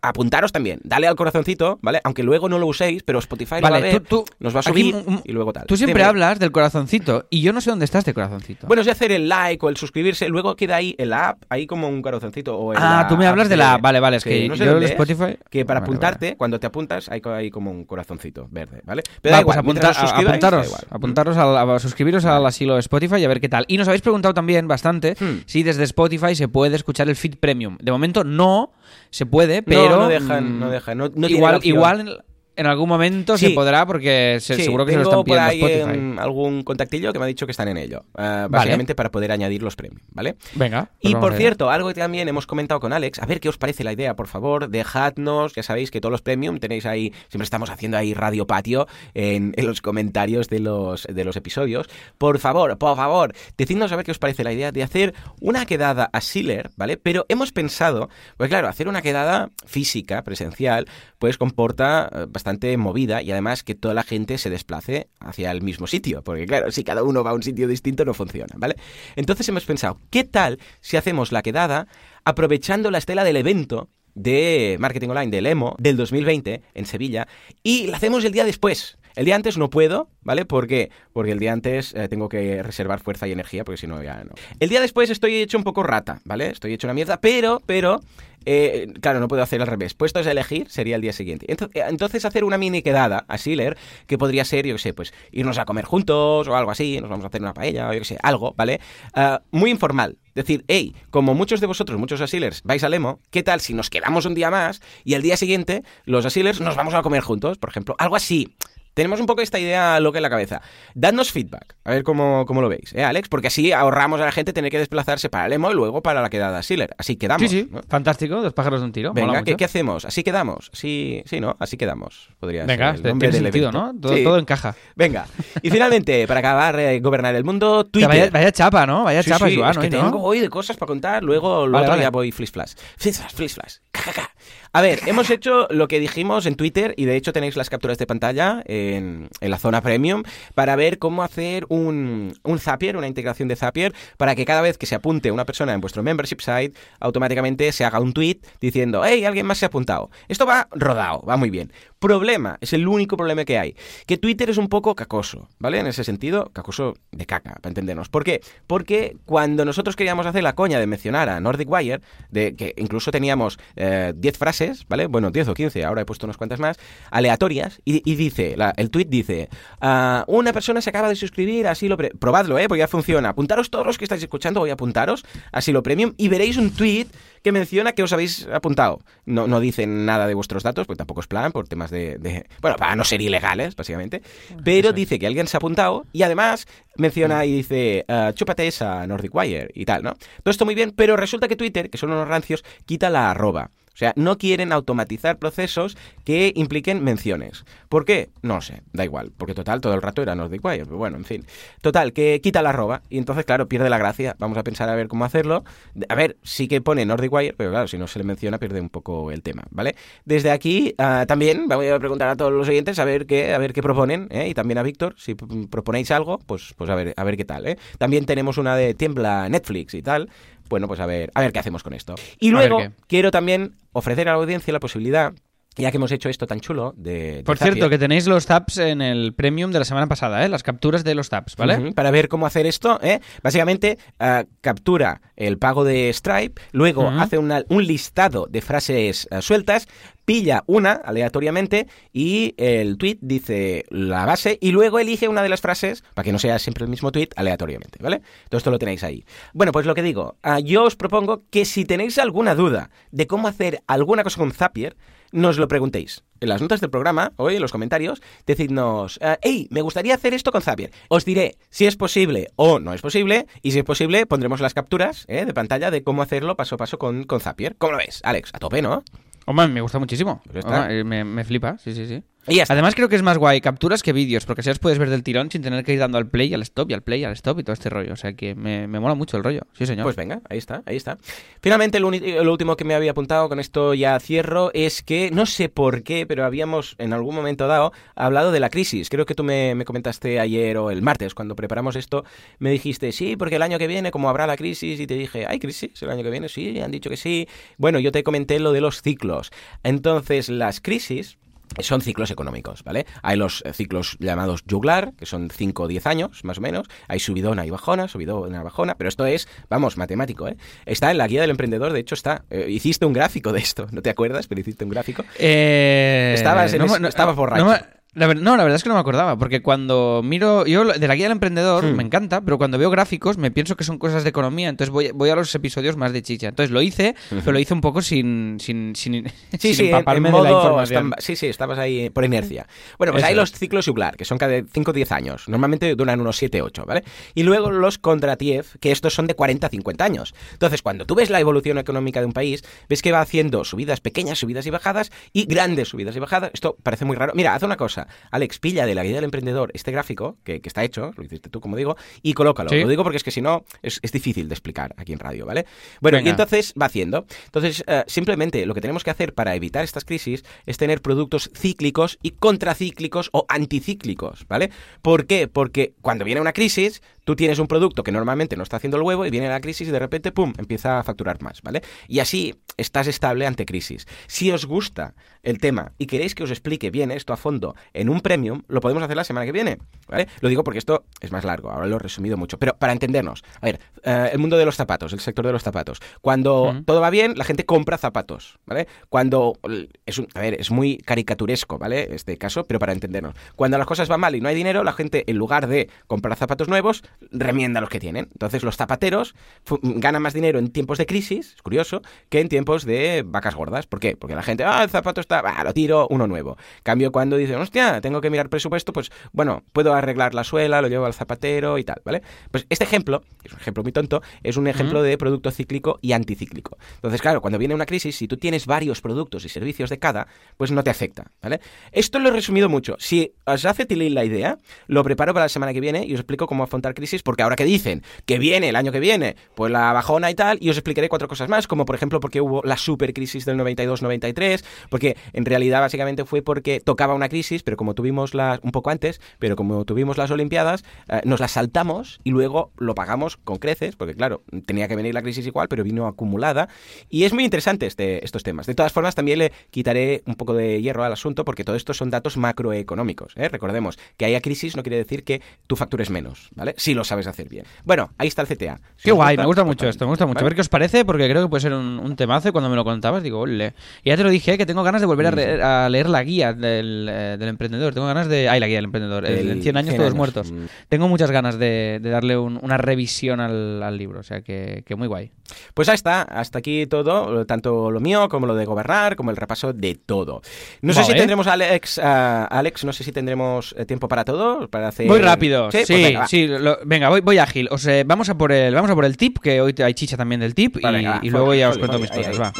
apuntaros también, dale al corazoncito, ¿vale? Aunque luego no lo uséis, pero Spotify Vale, ver, tú, tú- nos va a subir mm, y luego tal. Tú siempre Dime. hablas del corazoncito y yo no sé dónde está este corazoncito. Bueno, es de hacer el like o el suscribirse, luego queda ahí en la app, ahí como un corazoncito. O en ah, tú me hablas app de la vale, vale, es Sí, que no sé yo Spotify Que para Vale, apuntarte, cuando te apuntas, hay, hay como un corazoncito verde, ¿vale? Va, Pero da pues igual, apunta- da apuntaros, igual. apuntaros a, a suscribiros al asilo de Spotify y a ver qué tal. Y nos habéis preguntado también bastante Hmm. si desde Spotify se puede escuchar el feed premium. De momento no se puede, pero no dejan, mm, no dejan, no- igual, opción. igual en, en algún momento Sí. se podrá porque se- Sí, seguro que se lo están pidiendo por ahí Spotify. em, algún contactillo que me ha dicho que están en ello. eh, básicamente para poder añadir los premios, ¿vale? Venga. pues Y por cierto, algo que también hemos comentado con Alex, a ver qué os parece la idea, por favor, dejadnos, ya sabéis que todos los premium tenéis ahí, siempre estamos haciendo ahí radio patio en, en los comentarios de los, de los episodios. Por favor, por favor, decidnos a ver qué os parece la idea de hacer una quedada a Schiller, ¿vale? Pero hemos pensado, pues claro, hacer una quedada física, presencial, pues comporta eh, bastante movida y además que toda la gente se desplace hacia el mismo sitio, porque claro, si cada uno va a un sitio distinto no funciona, ¿vale? Entonces hemos pensado, ¿qué tal si hacemos la quedada aprovechando la estela del evento de marketing online del EMO del 2020 en Sevilla y la hacemos el día después? El día antes no puedo, ¿vale? ¿Por qué? Porque el día antes eh, tengo que reservar fuerza y energía, porque si no, ya no. El día después estoy hecho un poco rata, ¿vale? Estoy hecho una mierda, pero, pero, eh, claro, no puedo hacer al revés. Puestos a elegir, sería el día siguiente. Eh, Entonces, hacer una mini quedada a Schiller, que podría ser, yo qué sé, pues irnos a comer juntos o algo así, nos vamos a hacer una paella o yo qué sé, algo, ¿vale? Ah, muy informal. Decir, hey, como muchos de vosotros, muchos asilers, vais al emo, ¿qué tal si nos quedamos un día más y al día siguiente los asilers nos vamos a comer juntos, por ejemplo? Algo así. Tenemos un poco esta idea loca en la cabeza. Dadnos feedback, a ver cómo, cómo lo veis, ¿eh, Alex? Porque así ahorramos a la gente tener que desplazarse para el emo y luego para la quedada Schiller. Así quedamos. Sí, sí, ¿no? fantástico, dos pájaros de un tiro. Venga. ¿qué, qué hacemos? Así quedamos. Sí, sí, ¿no? Así quedamos. Podría Venga, ser el nombre tiene del sentido, evento. ¿no? Todo, Sí. todo encaja. Venga. Y finalmente, para acabar de gobernar el mundo, Twitter. Vaya, vaya chapa, ¿no? Vaya Sí, chapa, sí, Joan, es que ¿no? tengo hoy de cosas para contar, luego lo Vale, otro vale. ya voy flash. Flis flash, flis flash. A ver, hemos hecho lo que dijimos en Twitter y de hecho tenéis las capturas de pantalla en, en la zona premium para ver cómo hacer un, un Zapier, una integración de Zapier, para que cada vez que se apunte una persona en vuestro membership site, automáticamente se haga un tweet diciendo, hey, alguien más se ha apuntado. Esto va rodado, va muy bien. Problema, es el único problema que hay, que Twitter es un poco cacoso, ¿vale? En ese sentido, cacoso de caca, para entendernos. ¿Por qué? Porque cuando nosotros queríamos hacer la coña de mencionar a Nordic Wire, de que incluso teníamos eh, 10 frases, ¿vale? Bueno, 10 o 15, ahora he puesto unas cuantas más, aleatorias, y, dice, el tweet dice, ah, una persona se acaba de suscribir, así lo... Probadlo, ¿eh? Porque ya funciona. Apuntaros todos los que estáis escuchando, voy a apuntaros, así lo premium, y veréis un tweet que menciona que os habéis apuntado. No, no dicen nada de vuestros datos, porque tampoco es plan, por temas de... de- bueno, para no ser ilegales, básicamente. Pero dice que alguien se ha apuntado y además menciona y dice, ah, chúpate esa Nordic Wire y tal, ¿no? Todo esto muy bien, pero resulta que Twitter, que son unos rancios, quita la arroba. O sea, no quieren automatizar procesos que impliquen menciones. ¿Por qué? No sé, da igual, porque total, todo el rato era Nordic Wire, pero bueno, en fin. Total, que quita la arroba y entonces, claro, pierde la gracia. Vamos a pensar a ver cómo hacerlo. A ver, sí que pone Nordic Wire, pero claro, si no se le menciona pierde un poco el tema, ¿vale? Desde aquí ah, también voy a preguntar a todos los oyentes a ver qué, a ver qué proponen, ¿eh? y también a Víctor, si proponéis algo, pues, pues a ver, a ver qué tal, ¿eh? También tenemos una de Tiembla Netflix y tal. Bueno, pues a ver, a ver qué hacemos con esto. Y luego quiero también ofrecer a la audiencia la posibilidad ya que hemos hecho esto tan chulo de... Por cierto, que tenéis los tabs en el premium de la semana pasada, ¿eh? las capturas de los tabs, ¿vale? Para ver cómo hacer esto, ¿eh? básicamente uh, captura el pago de Stripe, luego hace una, un listado de frases uh, sueltas, pilla una aleatoriamente y el tweet dice la base y luego elige una de las frases, para que no sea siempre el mismo tweet, aleatoriamente, ¿vale? Todo esto lo tenéis ahí. Bueno, pues lo que digo, uh, yo os propongo que si tenéis alguna duda de cómo hacer alguna cosa con Zapier, nos lo preguntéis. En las notas del programa, hoy en los comentarios, decidnos, eh, hey, me gustaría hacer esto con Zapier. Os diré si es posible o no es posible, y si es posible, pondremos las capturas eh, de pantalla de cómo hacerlo paso a paso con, con Zapier. ¿Cómo lo ves, Alex? A tope, ¿no? Hombre, me gusta muchísimo. Pues eh, me, me, flipa, sí, sí, sí. Además creo que es más guay capturas que vídeos, porque así las puedes ver del tirón sin tener que ir dando al play, al stop y al play, al stop y todo este rollo. O sea que me, mola mucho el rollo. Sí, señor. Pues venga, ahí está, ahí está. Finalmente, lo, último que me había apuntado, con esto ya cierro, es que no sé por qué, pero habíamos en algún momento dado hablado de la crisis. Creo que tú me, me comentaste ayer o el martes, cuando preparamos esto, me dijiste, sí, porque el año que viene, como habrá la crisis, y te dije, ¿hay crisis el año que viene? Sí, han dicho que sí. Bueno, yo te comenté lo de los ciclos. Entonces, las crisis son ciclos económicos, ¿vale? Hay los ciclos llamados juglar, que son 5 o 10 años, más o menos. Hay subidona y bajona, subidona y bajona, pero esto es, vamos, matemático, ¿eh? Está en la guía del emprendedor, de hecho está. Eh, hiciste un gráfico de esto, ¿no te acuerdas? Pero hiciste un gráfico. Eh, estabas, en no, estabas borracho no, la verdad es que no me acordaba, porque cuando miro, yo de la guía del emprendedor hmm. me encanta, pero cuando veo gráficos me pienso que son cosas de economía, entonces voy, voy a los episodios más de chicha. Entonces lo hice, pero lo hice un poco sin, sin, sin, sí, sí, empaparme de la información. sí, sí, estabas ahí por inercia. Bueno, pues hay los ciclos juglar, que son cada 5 o 10 años, normalmente duran unos 7 8, ¿vale? Y luego los Kondratiev, que estos son de 40 a 50 años. Entonces, cuando tú ves la evolución económica de un país, ves que va haciendo subidas pequeñas, subidas y bajadas, y grandes subidas y bajadas. Esto parece muy raro. Mira, haz una cosa. Alex, pilla de la guía del emprendedor este gráfico, que, está hecho, lo hiciste tú, como digo, y colócalo. Lo digo porque es que si no, es, difícil de explicar aquí en radio, ¿vale? Bueno, y entonces va haciendo. Entonces, eh, simplemente lo que tenemos que hacer para evitar estas crisis es tener productos cíclicos y contracíclicos o anticíclicos, ¿vale? ¿Por qué? Porque cuando viene una crisis, tú tienes un producto que normalmente no está haciendo el huevo y viene la crisis y de repente, ¡pum!, empieza a facturar más, ¿vale? Y así estás estable ante crisis. Si os gusta el tema y queréis que os explique bien esto a fondo en un premium, lo podemos hacer la semana que viene, ¿vale? Lo digo porque esto es más largo, ahora lo he resumido mucho, pero para entendernos, a ver, eh, el mundo de los zapatos, el sector de los zapatos. Cuando todo va bien, la gente compra zapatos, ¿vale? Cuando es un, a ver, es muy caricaturesco, ¿vale? Este caso, pero para entendernos. Cuando las cosas van mal y no hay dinero, la gente en lugar de comprar zapatos nuevos, remienda los que tienen. Entonces los zapateros ganan más dinero en tiempos de crisis, es curioso, que en tiempos de vacas gordas. ¿Por qué? Porque la gente, ah, el zapato está, lo tiro, uno nuevo. Cambio cuando dicen, hostia, tengo que mirar presupuesto, pues bueno, puedo arreglar la suela, lo llevo al zapatero y tal, ¿vale? Pues este ejemplo, que es un ejemplo muy tonto, es un ejemplo de producto cíclico y anticíclico. Entonces, claro, cuando viene una crisis, si tú tienes varios productos y servicios de cada, pues no te afecta, ¿vale? Esto lo he resumido mucho. Si os hace tilín la idea, lo preparo para la semana que viene y os explico cómo afrontar crisis porque ahora que dicen que viene el año que viene, pues la bajona y tal, y os explicaré cuatro cosas más, como por ejemplo porque hubo la supercrisis del 92-93, porque en realidad básicamente fue porque tocaba una crisis, pero como tuvimos las, un poco antes, pero como tuvimos las Olimpiadas, eh, nos las saltamos y luego lo pagamos con creces, porque claro, tenía que venir la crisis igual, pero vino acumulada, y es muy interesante este, estos temas. De todas formas, también le quitaré un poco de hierro al asunto, porque todo esto son datos macroeconómicos. ¿eh? Recordemos que haya crisis no quiere decir que tu factures menos, ¿vale? Si lo sabes hacer bien. Bueno, ahí está el CTA. qué guay, me gusta mucho esto, me gusta mucho. A ver qué os parece, porque creo que puede ser un, temazo y cuando me lo contabas digo, ole. Y ya te lo dije, que tengo ganas de volver a, leer la guía del, eh, del, emprendedor. Tengo ganas de... Ay, la guía del emprendedor. El, en 100 años todos muertos. Mm. Tengo muchas ganas de, darle una revisión al, libro, o sea que, que, muy guay. Pues ahí está, hasta aquí todo, tanto lo mío como lo de gobernar, como el repaso de todo. No sé si tendremos Alex, Alex, no sé si tendremos eh, tiempo para todo, para hacer... Muy rápido, sí, sí, pues venga, voy, voy ágil. O sea, vamos a por el, vamos a por el tip, que hoy hay chicha también del tip, y, luego ya os cuento mis cosas. va.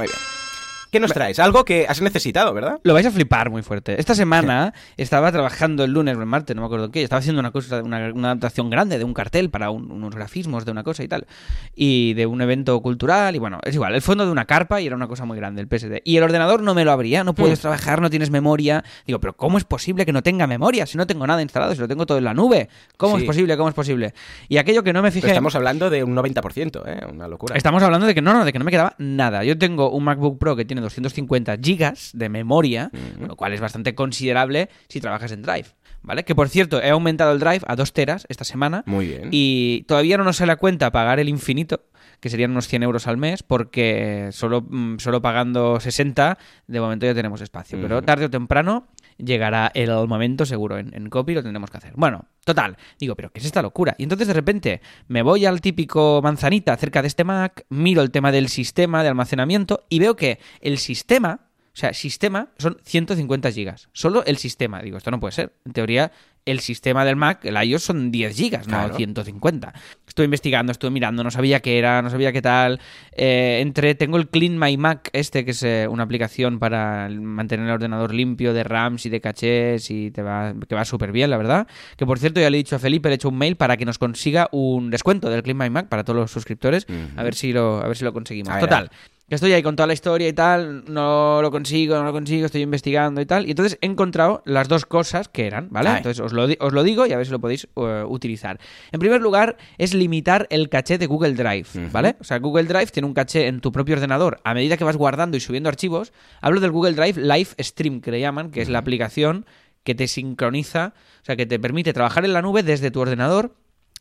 ¿Qué nos traes? Algo que has necesitado, ¿verdad? Lo vais a flipar muy fuerte. Esta semana estaba trabajando el lunes o el martes, no me acuerdo qué, estaba haciendo una cosa, una, una adaptación grande de un cartel para un- unos grafismos de una cosa y tal, y de un evento cultural, y bueno, es igual, el fondo de una carpa y era una cosa muy grande, el PSD. Y el ordenador no me lo abría, no puedes trabajar, no tienes memoria. Digo, pero ¿cómo es posible que no tenga memoria si no tengo nada instalado, si lo tengo todo en la nube? ¿Cómo Sí. es posible? ¿Cómo es posible? Y aquello que no me Pero fijé... estamos hablando de un 90%, ¿eh? Una locura. Estamos hablando de que no, no, de que no me quedaba nada. Yo tengo un MacBook Pro que tiene 250 gigas de memoria, lo cual es bastante considerable si trabajas en Drive, ¿vale? Que por cierto, he aumentado el Drive a 2 teras esta semana Muy bien. y todavía no nos sale a cuenta pagar el infinito, que serían unos 100 euros al mes, porque solo, mm, solo pagando 60 de momento ya tenemos espacio. Pero tarde o temprano llegará el momento seguro. En, en copy lo tendremos que hacer. Bueno, total. Digo, pero ¿qué es esta locura? Y entonces de repente me voy al típico manzanita acerca de este Mac, miro el tema del sistema de almacenamiento y veo que el sistema, o sea, sistema son 150 gigas. Solo el sistema. Digo, esto no puede ser. En teoría, el sistema del Mac, el iOS, son 10 gigas, no Claro. 150. Estuve investigando, estuve mirando, no sabía qué era, no sabía qué tal. Eh, entré, tengo el Clean My Mac, este, que es eh, una aplicación para mantener el ordenador limpio de RAMs y de cachés y te va, que va súper bien, la verdad. Que por cierto, ya le he dicho a Felipe, le he hecho un mail para que nos consiga un descuento del Clean My Mac para todos los suscriptores. A ver si lo, a ver si lo conseguimos. Ver, Total. Que estoy ahí con toda la historia y tal, no lo consigo, no lo consigo, estoy investigando y tal. Y entonces he encontrado las dos cosas que eran, ¿vale? Ay. Entonces os lo, os lo digo y a ver si lo podéis eh, utilizar. En primer lugar, es limitar el caché de Google Drive. ¿vale? O sea, Google Drive tiene un caché en tu propio ordenador a medida que vas guardando y subiendo archivos. Hablo del Google Drive Live Stream, que le llaman, que es la aplicación que te sincroniza, o sea, que te permite trabajar en la nube desde tu ordenador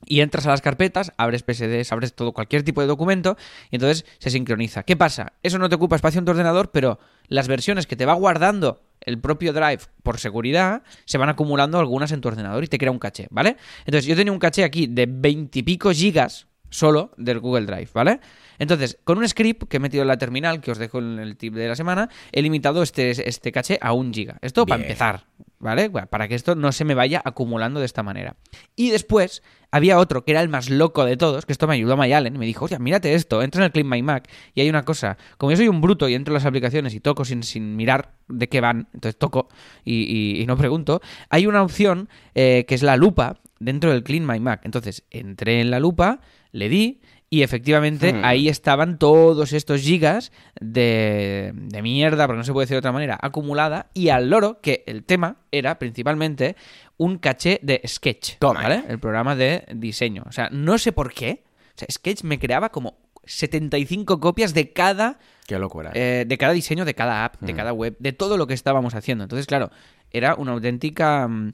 y entras a las carpetas, abres PSDs, abres todo, cualquier tipo de documento, y entonces se sincroniza. ¿Qué pasa? Eso no te ocupa espacio en tu ordenador, pero las versiones que te va guardando el propio Drive por seguridad se van acumulando algunas en tu ordenador y te crea un caché, ¿vale? Entonces yo tenía un caché aquí de veintipico gigas solo del Google Drive, ¿vale? Entonces, con un script que he metido en la terminal, que os dejo en el tip de la semana, he limitado este, este caché a un giga. Esto para empezar, ¿vale? Bueno, Para que esto no se me vaya acumulando de esta manera. Y después había otro que era el más loco de todos, que esto me ayudó Mayalen, y me dijo, oye, mírate esto, entra en el Clean My Mac y hay una cosa, como yo soy un bruto y entro en las aplicaciones y toco sin, sin mirar de qué van, entonces toco y, y- y no pregunto, hay una opción eh, que es la lupa dentro del Clean My Mac. Entonces entré en la lupa, le di y efectivamente Hmm. ahí estaban todos estos gigas de, de mierda, porque no se puede decir de otra manera, acumulada y al loro que el tema era principalmente un caché de Sketch, Toma. ¿vale? El programa de diseño. O sea, no sé por qué. O sea, Sketch me creaba como 75 copias de cada Qué locura. eh, de cada diseño, de cada app, de Mm. cada web, de todo lo que estábamos haciendo. Entonces, claro, era una auténtica mm,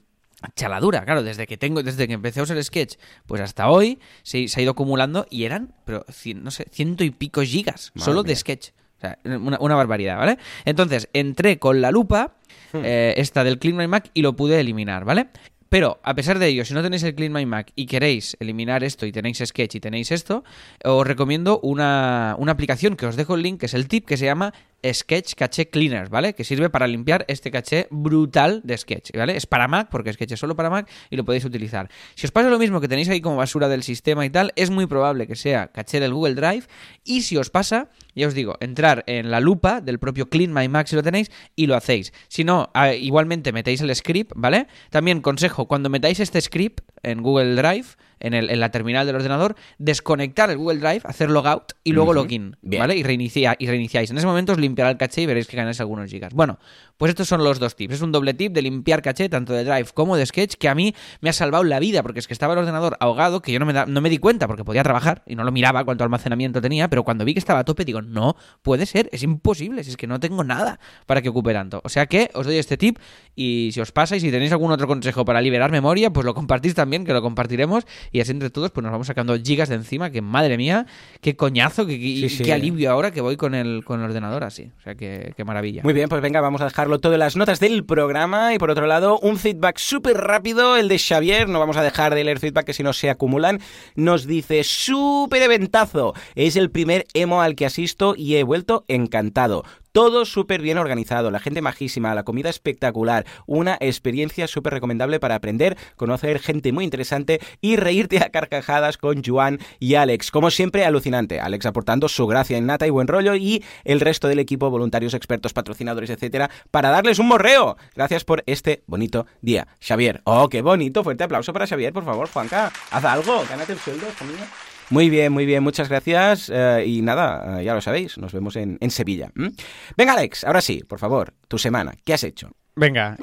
chaladura. Claro, desde que tengo, desde que empecé a usar Sketch, pues hasta hoy se, se ha ido acumulando y eran, pero cien- no sé, ciento y pico gigas Madre solo de. Sketch. O sea, una, una barbaridad, ¿vale? Entonces, entré con la lupa, Hmm. eh, esta del Clean My Mac, y lo pude eliminar, ¿vale? Pero, a pesar de ello, si no tenéis el Clean My Mac y queréis eliminar esto y tenéis Sketch y tenéis esto, os recomiendo una, una aplicación que os dejo el link, que es el tip, que se llama Sketch Cache Cleaner, ¿vale? Que sirve para limpiar este caché brutal de Sketch, ¿vale? Es para Mac, porque Sketch es solo para Mac y lo podéis utilizar. Si os pasa lo mismo que tenéis ahí como basura del sistema y tal, es muy probable que sea caché del Google Drive. Y si os pasa, ya os digo, entrar en la lupa del propio Clean si lo tenéis y lo hacéis. Si no, ah, igualmente metéis el script, ¿vale? También consejo, cuando metáis este script en Google Drive, en, el- en la terminal del ordenador, desconectar el Google Drive, hacer logout y luego login, Bien. ¿vale? Y, reinicia- y reiniciáis. En ese momento os limpiará el caché y veréis que ganáis algunos gigas. Bueno, pues estos son los dos tips. Es un doble tip de limpiar caché tanto de Drive como de Sketch que a mí me ha salvado la vida porque es que estaba el ordenador ahogado que yo no me, da- no me di cuenta porque podía trabajar y no lo miraba cuánto almacenamiento tenía, pero cuando vi que estaba a tope digo, no puede ser, es imposible, si es que no tengo nada para que ocupe tanto. O sea que os doy este tip y si os pasa y si tenéis algún otro consejo para liberar memoria, pues lo compartís también, que lo compartiremos y así entre todos pues nos vamos sacando gigas de encima, que madre mía, qué coñazo, qué, qué- Sí, sí. qué alivio ahora que voy con el, con el ordenador así. O sea que qué maravilla. Muy bien, pues venga, vamos a dejarlo todo en las notas del programa. Y por otro lado, un feedback súper rápido, el de Xavier. No vamos a dejar de leer feedback que si no se acumulan. Nos dice, súper eventazo. Es el primer emo al que asisto y he vuelto encantado. Todo súper bien organizado, la gente majísima, la comida espectacular, una experiencia súper recomendable para aprender, conocer gente muy interesante y reírte a carcajadas con Juan y Alex. Como siempre, alucinante. Alex aportando su gracia innata y buen rollo y el resto del equipo, voluntarios, expertos, patrocinadores, etcétera, para darles un morreo. Gracias por este bonito día. Xavier, oh, qué bonito. Fuerte aplauso para Xavier, por favor, Juanca. Haz algo, gánate el sueldo, familia. Muy bien, muy bien, muchas gracias. eh, y nada, eh, ya lo sabéis, nos vemos en, en Sevilla. ¿m? Venga, Alex, ahora sí, por favor, tu semana, ¿qué has hecho? Venga.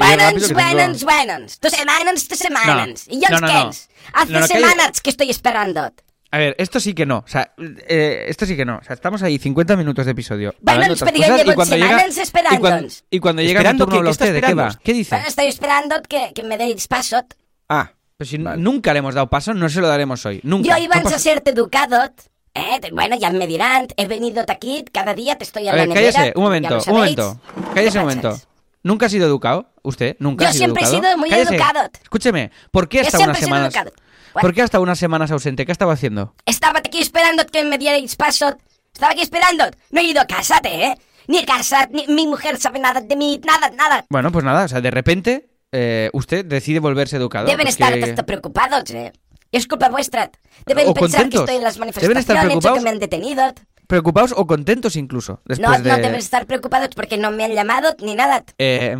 que tengo- buenas, buenas. Tus semanas, tus semanas. No, ¿Y yo no, no, no. Hace No, no, calla. semanas que estoy esperando. A ver, esto sí que no. O sea, eh, esto sí que no. O sea, estamos ahí 50 minutos de episodio. Bueno, cosas, llevo y cuando llega semanas esperando. y cuando, y cuando llega Esperando, turno ¿qué- habla qué está usted, ¿de qué va? esperando? ¿Qué dice? Bueno, estoy esperando que, que me deis paso. Ah, Pues si Vale. nunca le hemos dado paso, no se lo daremos hoy. Nunca. Yo iba No a ser educado. Eh, bueno, ya me dirán, he venido aquí, cada día te estoy a, A la ver, nevera. cállese, un momento, un momento. Cállese un ¿Qué momento. ¿Nunca ha sido educado? ¿Usted? ¿Nunca Yo ha sido siempre he sido muy Cállese. educado. Escúcheme, ¿por qué hasta unas semanas... ¿Por qué hasta unas semanas ausente? ¿Qué estaba haciendo? Estaba aquí esperando que me dierais paso. Estaba aquí esperando. No he ido a casarte, ¿eh? Ni casa, ni mi mujer sabe nada de mí, nada, nada. Bueno, pues nada, o sea, de repente eh, usted decide volverse educado. Deben porque- estar preocupados, ¿eh? Es culpa vuestra. Deben O pensar contentos. que estoy en las Deben estar manifestaciones o preocupados. que me han detenido. Preocupados o contentos incluso. No, Después de... no deben estar preocupados porque no me han llamado ni nada. Eh,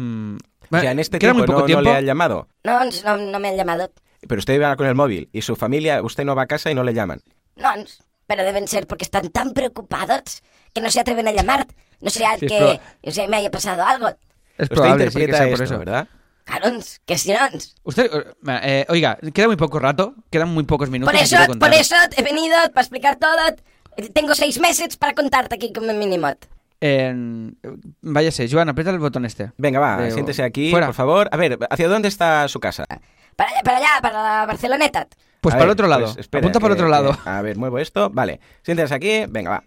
o sea, en este queda tiempo, muy poco no, no tiempo. le han llamado. No, no, no me han llamado. Pero usted va con el móvil y su familia, usted no va a casa y no le llaman. No, pero deben ser porque están tan preocupados que no se atreven a llamar. No sea Sí, que o sea, me haya pasado algo. Es Usted probable, sí, que interpreta sea por esto, eso. ¿verdad? Claro, que si no. Usted, eh, eh, oiga, queda muy poco rato, quedan muy pocos minutos. Por eso, por eso he venido para explicar todo. Tengo seis meses para contarte aquí como mínimo. Eh, váyase, Joan, aprieta el botón este. Venga, va, De- siéntese aquí, fuera. por favor. A ver, ¿hacia dónde está su casa? Para allá, para allá, para la Barceloneta. Pues A para el ver, otro lado. pues espera, Apunta para el otro lado. que- a ver, muevo esto. Vale, siéntese aquí. Venga, va.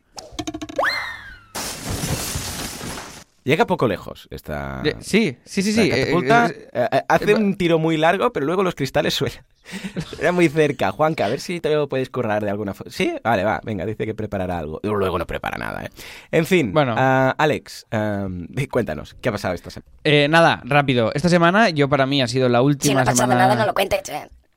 Llega poco lejos esta, sí, sí, sí, sí. catapulta. eh, Eh, eh, hace eh, un tiro muy largo, pero luego los cristales suenan. Era muy cerca. Juanca, a ver si te lo puedes currar de alguna forma. ¿Sí? Vale, va. Venga, dice que preparará algo. Luego no prepara nada, ¿eh? En fin. Bueno. ah, Alex, ah, cuéntanos. ¿Qué ha pasado esta semana? eh, nada, rápido. Esta semana, yo para mí ha sido la Si última no ha pasado semana. nada, no lo cuentes.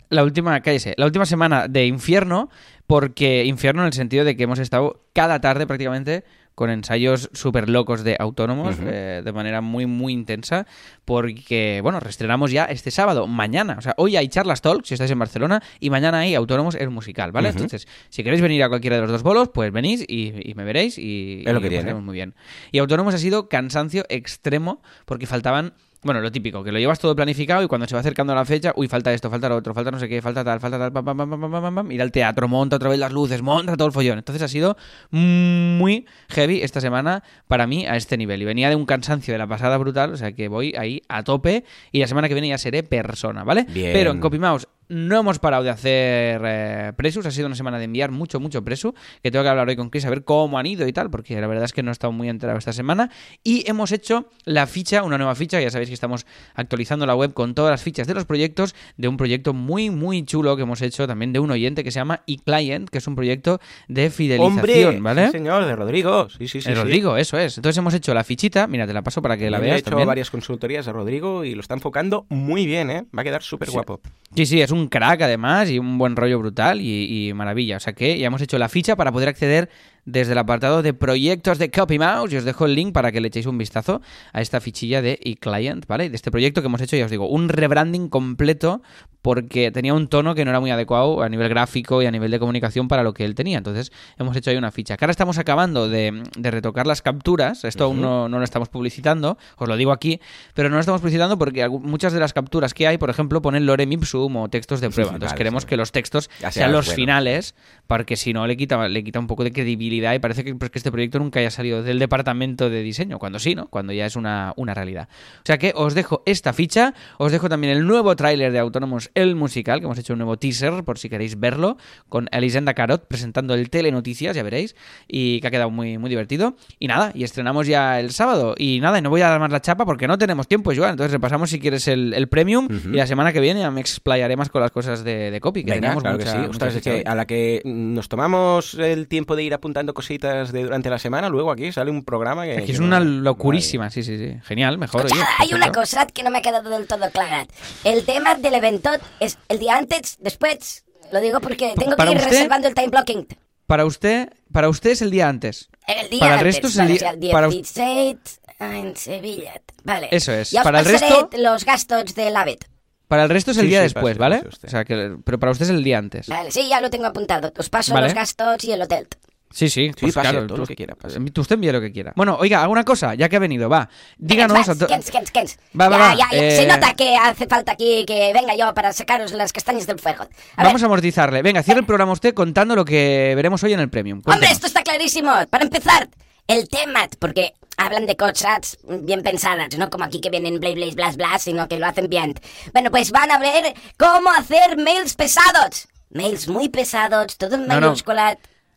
La última, cállese, la última semana de infierno, porque infierno en el sentido de que hemos estado cada tarde prácticamente con ensayos súper locos de autónomos, eh, de manera muy, muy intensa, porque, bueno, reestrenamos ya este sábado, mañana, o sea, hoy hay charlas talk, si estáis en Barcelona, y mañana hay autónomos el musical, ¿vale? Entonces, si queréis venir a cualquiera de los dos bolos, pues venís y, y me veréis y, Es lo que y tiene. muy bien. Y autónomos ha sido cansancio extremo, porque faltaban bueno, lo típico, que lo llevas todo planificado y cuando se va acercando la fecha, uy, falta esto, falta lo otro, falta no sé qué, falta tal, falta tal, pam, pam, pam, pam, pam, pam, pam, ir al teatro, monta otra vez las luces, monta todo el follón. Entonces ha sido muy heavy esta semana para mí a este nivel. Y venía de un cansancio de la pasada brutal, o sea que voy ahí a tope y la semana que viene ya seré persona, ¿vale? Bien. Pero en CopyMouse no hemos parado de hacer eh, presus, ha sido una semana de enviar mucho, mucho presu, que tengo que hablar hoy con Chris a ver cómo han ido y tal, porque la verdad es que no he estado muy enterado esta semana. Y hemos hecho la ficha, una nueva ficha, ya sabéis que estamos actualizando la web con todas las fichas de los proyectos, de un proyecto muy, muy chulo que hemos hecho también de un oyente que se llama eClient, que es un proyecto de fidelización, ¡Hombre! ¿vale? Sí, señor, de Rodrigo. Sí, sí, sí. Sí. Rodrigo, eso es. Entonces hemos hecho la fichita, mira, te la paso para que la Yo veas he hecho también. varias consultorías a Rodrigo y lo está enfocando muy bien, ¿eh? Va a quedar súper guapo. Sí, sí, es un crack además y un buen rollo brutal y, y maravilla. O sea que ya hemos hecho la ficha para poder acceder desde el apartado de proyectos de CopyMouse y os dejo el link para que le echéis un vistazo a esta fichilla de eClient, ¿vale? De este proyecto que hemos hecho, ya os digo, un rebranding completo porque tenía un tono que no era muy adecuado a nivel gráfico y a nivel de comunicación para lo que él tenía. Entonces hemos hecho ahí una ficha. Que ahora estamos acabando de, de retocar las capturas, esto aún no, no lo estamos publicitando, os lo digo aquí, pero no lo estamos publicitando porque muchas de las capturas que hay, por ejemplo, ponen lorem ipsum o textos de prueba. Entonces Vale, queremos sí. que los textos Ya sean los bueno. finales, porque si no le quita, le quita un poco de credibilidad y parece que, pues, que este proyecto nunca haya salido del departamento de diseño, cuando sí, ¿no? Cuando ya es una, una realidad. O sea que os dejo esta ficha, os dejo también el nuevo tráiler de Autónomos, el musical, que hemos hecho un nuevo teaser, por si queréis verlo, con Elisenda Carot presentando el Telenoticias, ya veréis, y que ha quedado muy, muy divertido. Y nada, y estrenamos ya el sábado. Y nada, y no voy a dar más la chapa porque no tenemos tiempo, Joan. Entonces repasamos si quieres el, el premium y la semana que viene ya me explayaré más con las cosas de, de copy, que Venga, teníamos claro mucha- que sí. mucha Ostras, es ficha que hoy. a la que nos tomamos el tiempo de ir apuntando mandando cositas de durante la semana, luego aquí sale un programa que... Aquí que es no- una locurísima, sí, sí, sí. Genial, mejor. oye, hay una cosa que no me ha quedado del todo clara. El tema del evento es el día antes, después. Lo digo porque tengo que para ir usted- reservando el time blocking. Para usted, para usted es el día antes. El día Para el antes, resto es el vale, día- el para- 16 en Sevilla. Vale. Eso es. Ya os Para el resto- los gastos del AVET. Para el resto es el Sí, día sí, después, ¿vale? O sea, que, pero para usted es el día antes. Vale, sí, ya lo tengo apuntado. Os paso Vale. los gastos y el hotel. Sí, sí, pues pase, claro. todo lo que quiera, pase. tú Usted envíe lo que quiera. Bueno, oiga, haga una cosa, ya que ha venido, va. Díganos. a to- Kens, Kens, Kens. Va, va, ya, va, ya, ya. Se eh, nota que hace falta aquí que venga yo para sacaros las castañas del fuego. A Vamos ver, a amortizarle. Venga, cierre el programa usted contando lo que veremos hoy en el Premium. Hombre, esto está clarísimo. Para empezar, el tema, porque hablan de cosas bien pensadas, no como aquí que vienen bla bla bla bla, sino que lo hacen bien. Bueno, pues van a ver cómo hacer mails pesados. Mails muy pesados, todo en No, no.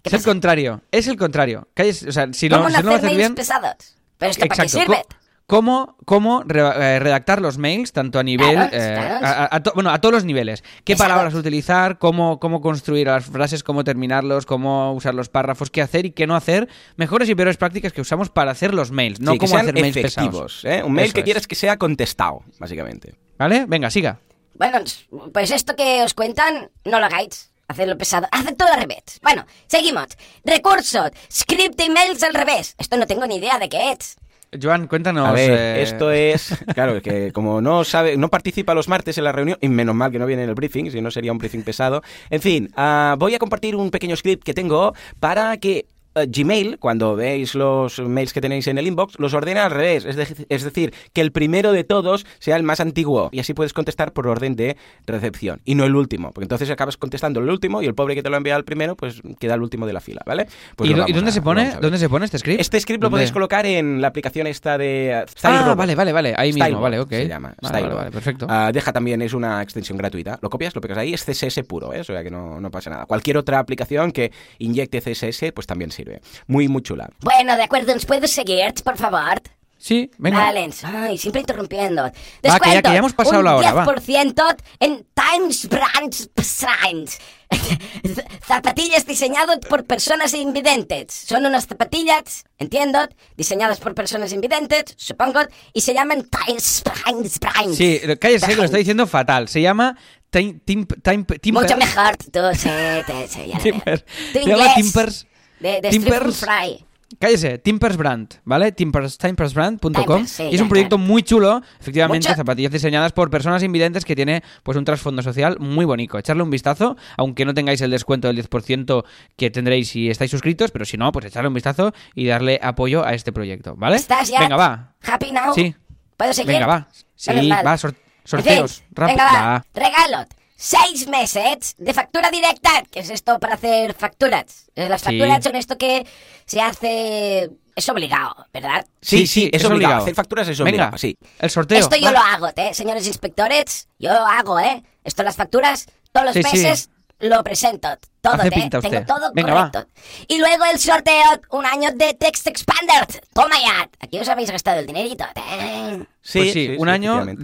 Mayúscula. ¿Qué Es el pasa? contrario, es el contrario. Cállese, o sea, si ¿Cómo si no no lo hacer haces mails bien... pesados? ¿Pero esto para qué sirve? ¿Cómo, cómo re- eh, redactar los mails, tanto a nivel... Claro, eh, claro. a, a- bueno, a todos los niveles. ¿Qué Exacto. palabras utilizar? Cómo, ¿Cómo construir las frases? ¿Cómo terminarlos? ¿Cómo usar los párrafos? ¿Qué hacer y qué no hacer? Mejores y peores prácticas que usamos para hacer los mails, no Sí, que cómo sean hacer mails pesados. ¿eh? Un mail Eso que es. quieres que sea contestado, básicamente. ¿Vale? Venga, siga. Bueno, pues esto que os cuentan, no lo hagáis. Hacedlo pesado. Haced todo al revés. Bueno, seguimos. Recursos. Script emails al revés. Esto no tengo ni idea de qué es. Joan, cuéntanos... A ver, eh, esto es, claro, que como no sabe, no participa los martes en la reunión, y menos mal que no viene en el briefing, si no sería un briefing pesado. En fin, ah, voy a compartir un pequeño script que tengo para que eh, Gmail, cuando veis los mails que tenéis en el inbox, los ordene al revés. Es, de- es decir, que el primero de todos sea el más antiguo. Y así puedes contestar por orden de recepción. Y no el último. Porque entonces acabas contestando el último y el pobre que te lo ha enviado el primero, pues queda el último de la fila, ¿vale? Pues ¿Y, lo dónde a- se pone? ¿Dónde se pone este script? Este script lo podéis colocar en la aplicación esta de uh, Style Ah, Robot. vale, vale, vale. Ahí mismo, vale, ok. Se llama. Vale, vale, perfecto. Ah, deja también, es una extensión gratuita. Lo copias, lo pegas ahí, es CSS puro, ¿eh? o sea que no, no pasa nada. Cualquier otra aplicación que inyecte CSS, pues también sirve. Muy, muy chula. Bueno, de acuerdo, ¿nos puedes seguir, por favor? Sí, venga. Vale, ay, siempre interrumpiendo. que ya- que ya hemos pasado la hora, va. 10% en Times Brands Signs. zapatillas diseñadas por personas invidentes. Son unas zapatillas, entiendo, diseñadas por personas invidentes, supongo, y se llaman Times Brands Brands. Sí, cállese, que lo está diciendo fatal. Se llama Tim, Tim, Tim, Timpers. Mucho mejor, tú, sí, sí, ya lo veo. Timpers. Se llama Timpers. De, de Timpers. Fry. Cállese, Timpers Brand, ¿vale? Timpers, timpersbrand.com. Timpers, sí, es un proyecto claro. muy chulo, efectivamente, Mucho. zapatillas diseñadas por personas invidentes que tiene pues un trasfondo social muy bonito. Echarle un vistazo, aunque no tengáis el descuento del 10% que tendréis si estáis suscritos, pero si no, pues echarle un vistazo y darle apoyo a este proyecto, ¿vale? ¿Estás ya? Venga, va. Happy now. Sí. ¿Puedo seguir? Venga, va. Sí, va, En sorteos. fin, rápido. Venga, va. Va. Regalo. Seis meses de factura directa. ¿Qué es esto para hacer facturas? Eh, Las Sí. facturas son esto que se hace... Es obligado, ¿verdad? Sí, sí, es obligado. Hacer facturas es obligado, Venga, sí. El sorteo. Esto yo va. lo hago, ¿eh? Señores inspectores, yo lo hago, ¿eh? Esto las facturas, todos los Sí, sí. meses lo presento. Todo, Hace ¿eh? Tengo todo Venga, va. correcto. Y luego el sorteo, un año de Text Expander. Toma ya. Aquí os habéis gastado el dinerito. ¿eh? Sí, Pues sí, un año.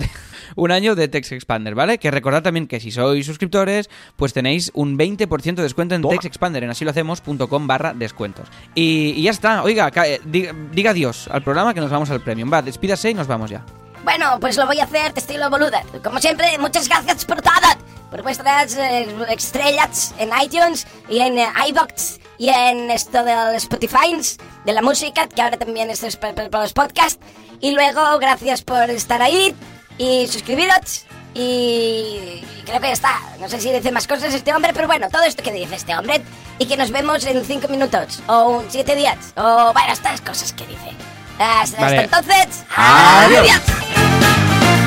un año de Text Expander, ¿vale? Que recordad también que si sois suscriptores, pues tenéis un 20% de descuento en Toma. Text Expander en asilohacemos.com barra descuentos. Y, y ya está, oiga, ca- eh, diga, diga adiós al programa que nos vamos al premium. Va, despídase y nos vamos ya. Bueno, pues lo voy a hacer de estilo boluda. Como siempre, muchas gracias por todo. Por vuestras eh, estrellas en iTunes y en eh, iVoox y en esto del Spotify, de la música, que ahora también esto es para los podcasts. Y luego, gracias por estar ahí y suscribiros. Y creo que ya está. No sé si dice más cosas este hombre, pero bueno, todo esto que dice este hombre. Y que nos vemos en cinco minutos, o en siete días, o bueno, estas cosas que dice. Hasta, hasta Vale. entonces, Adiós. adiós.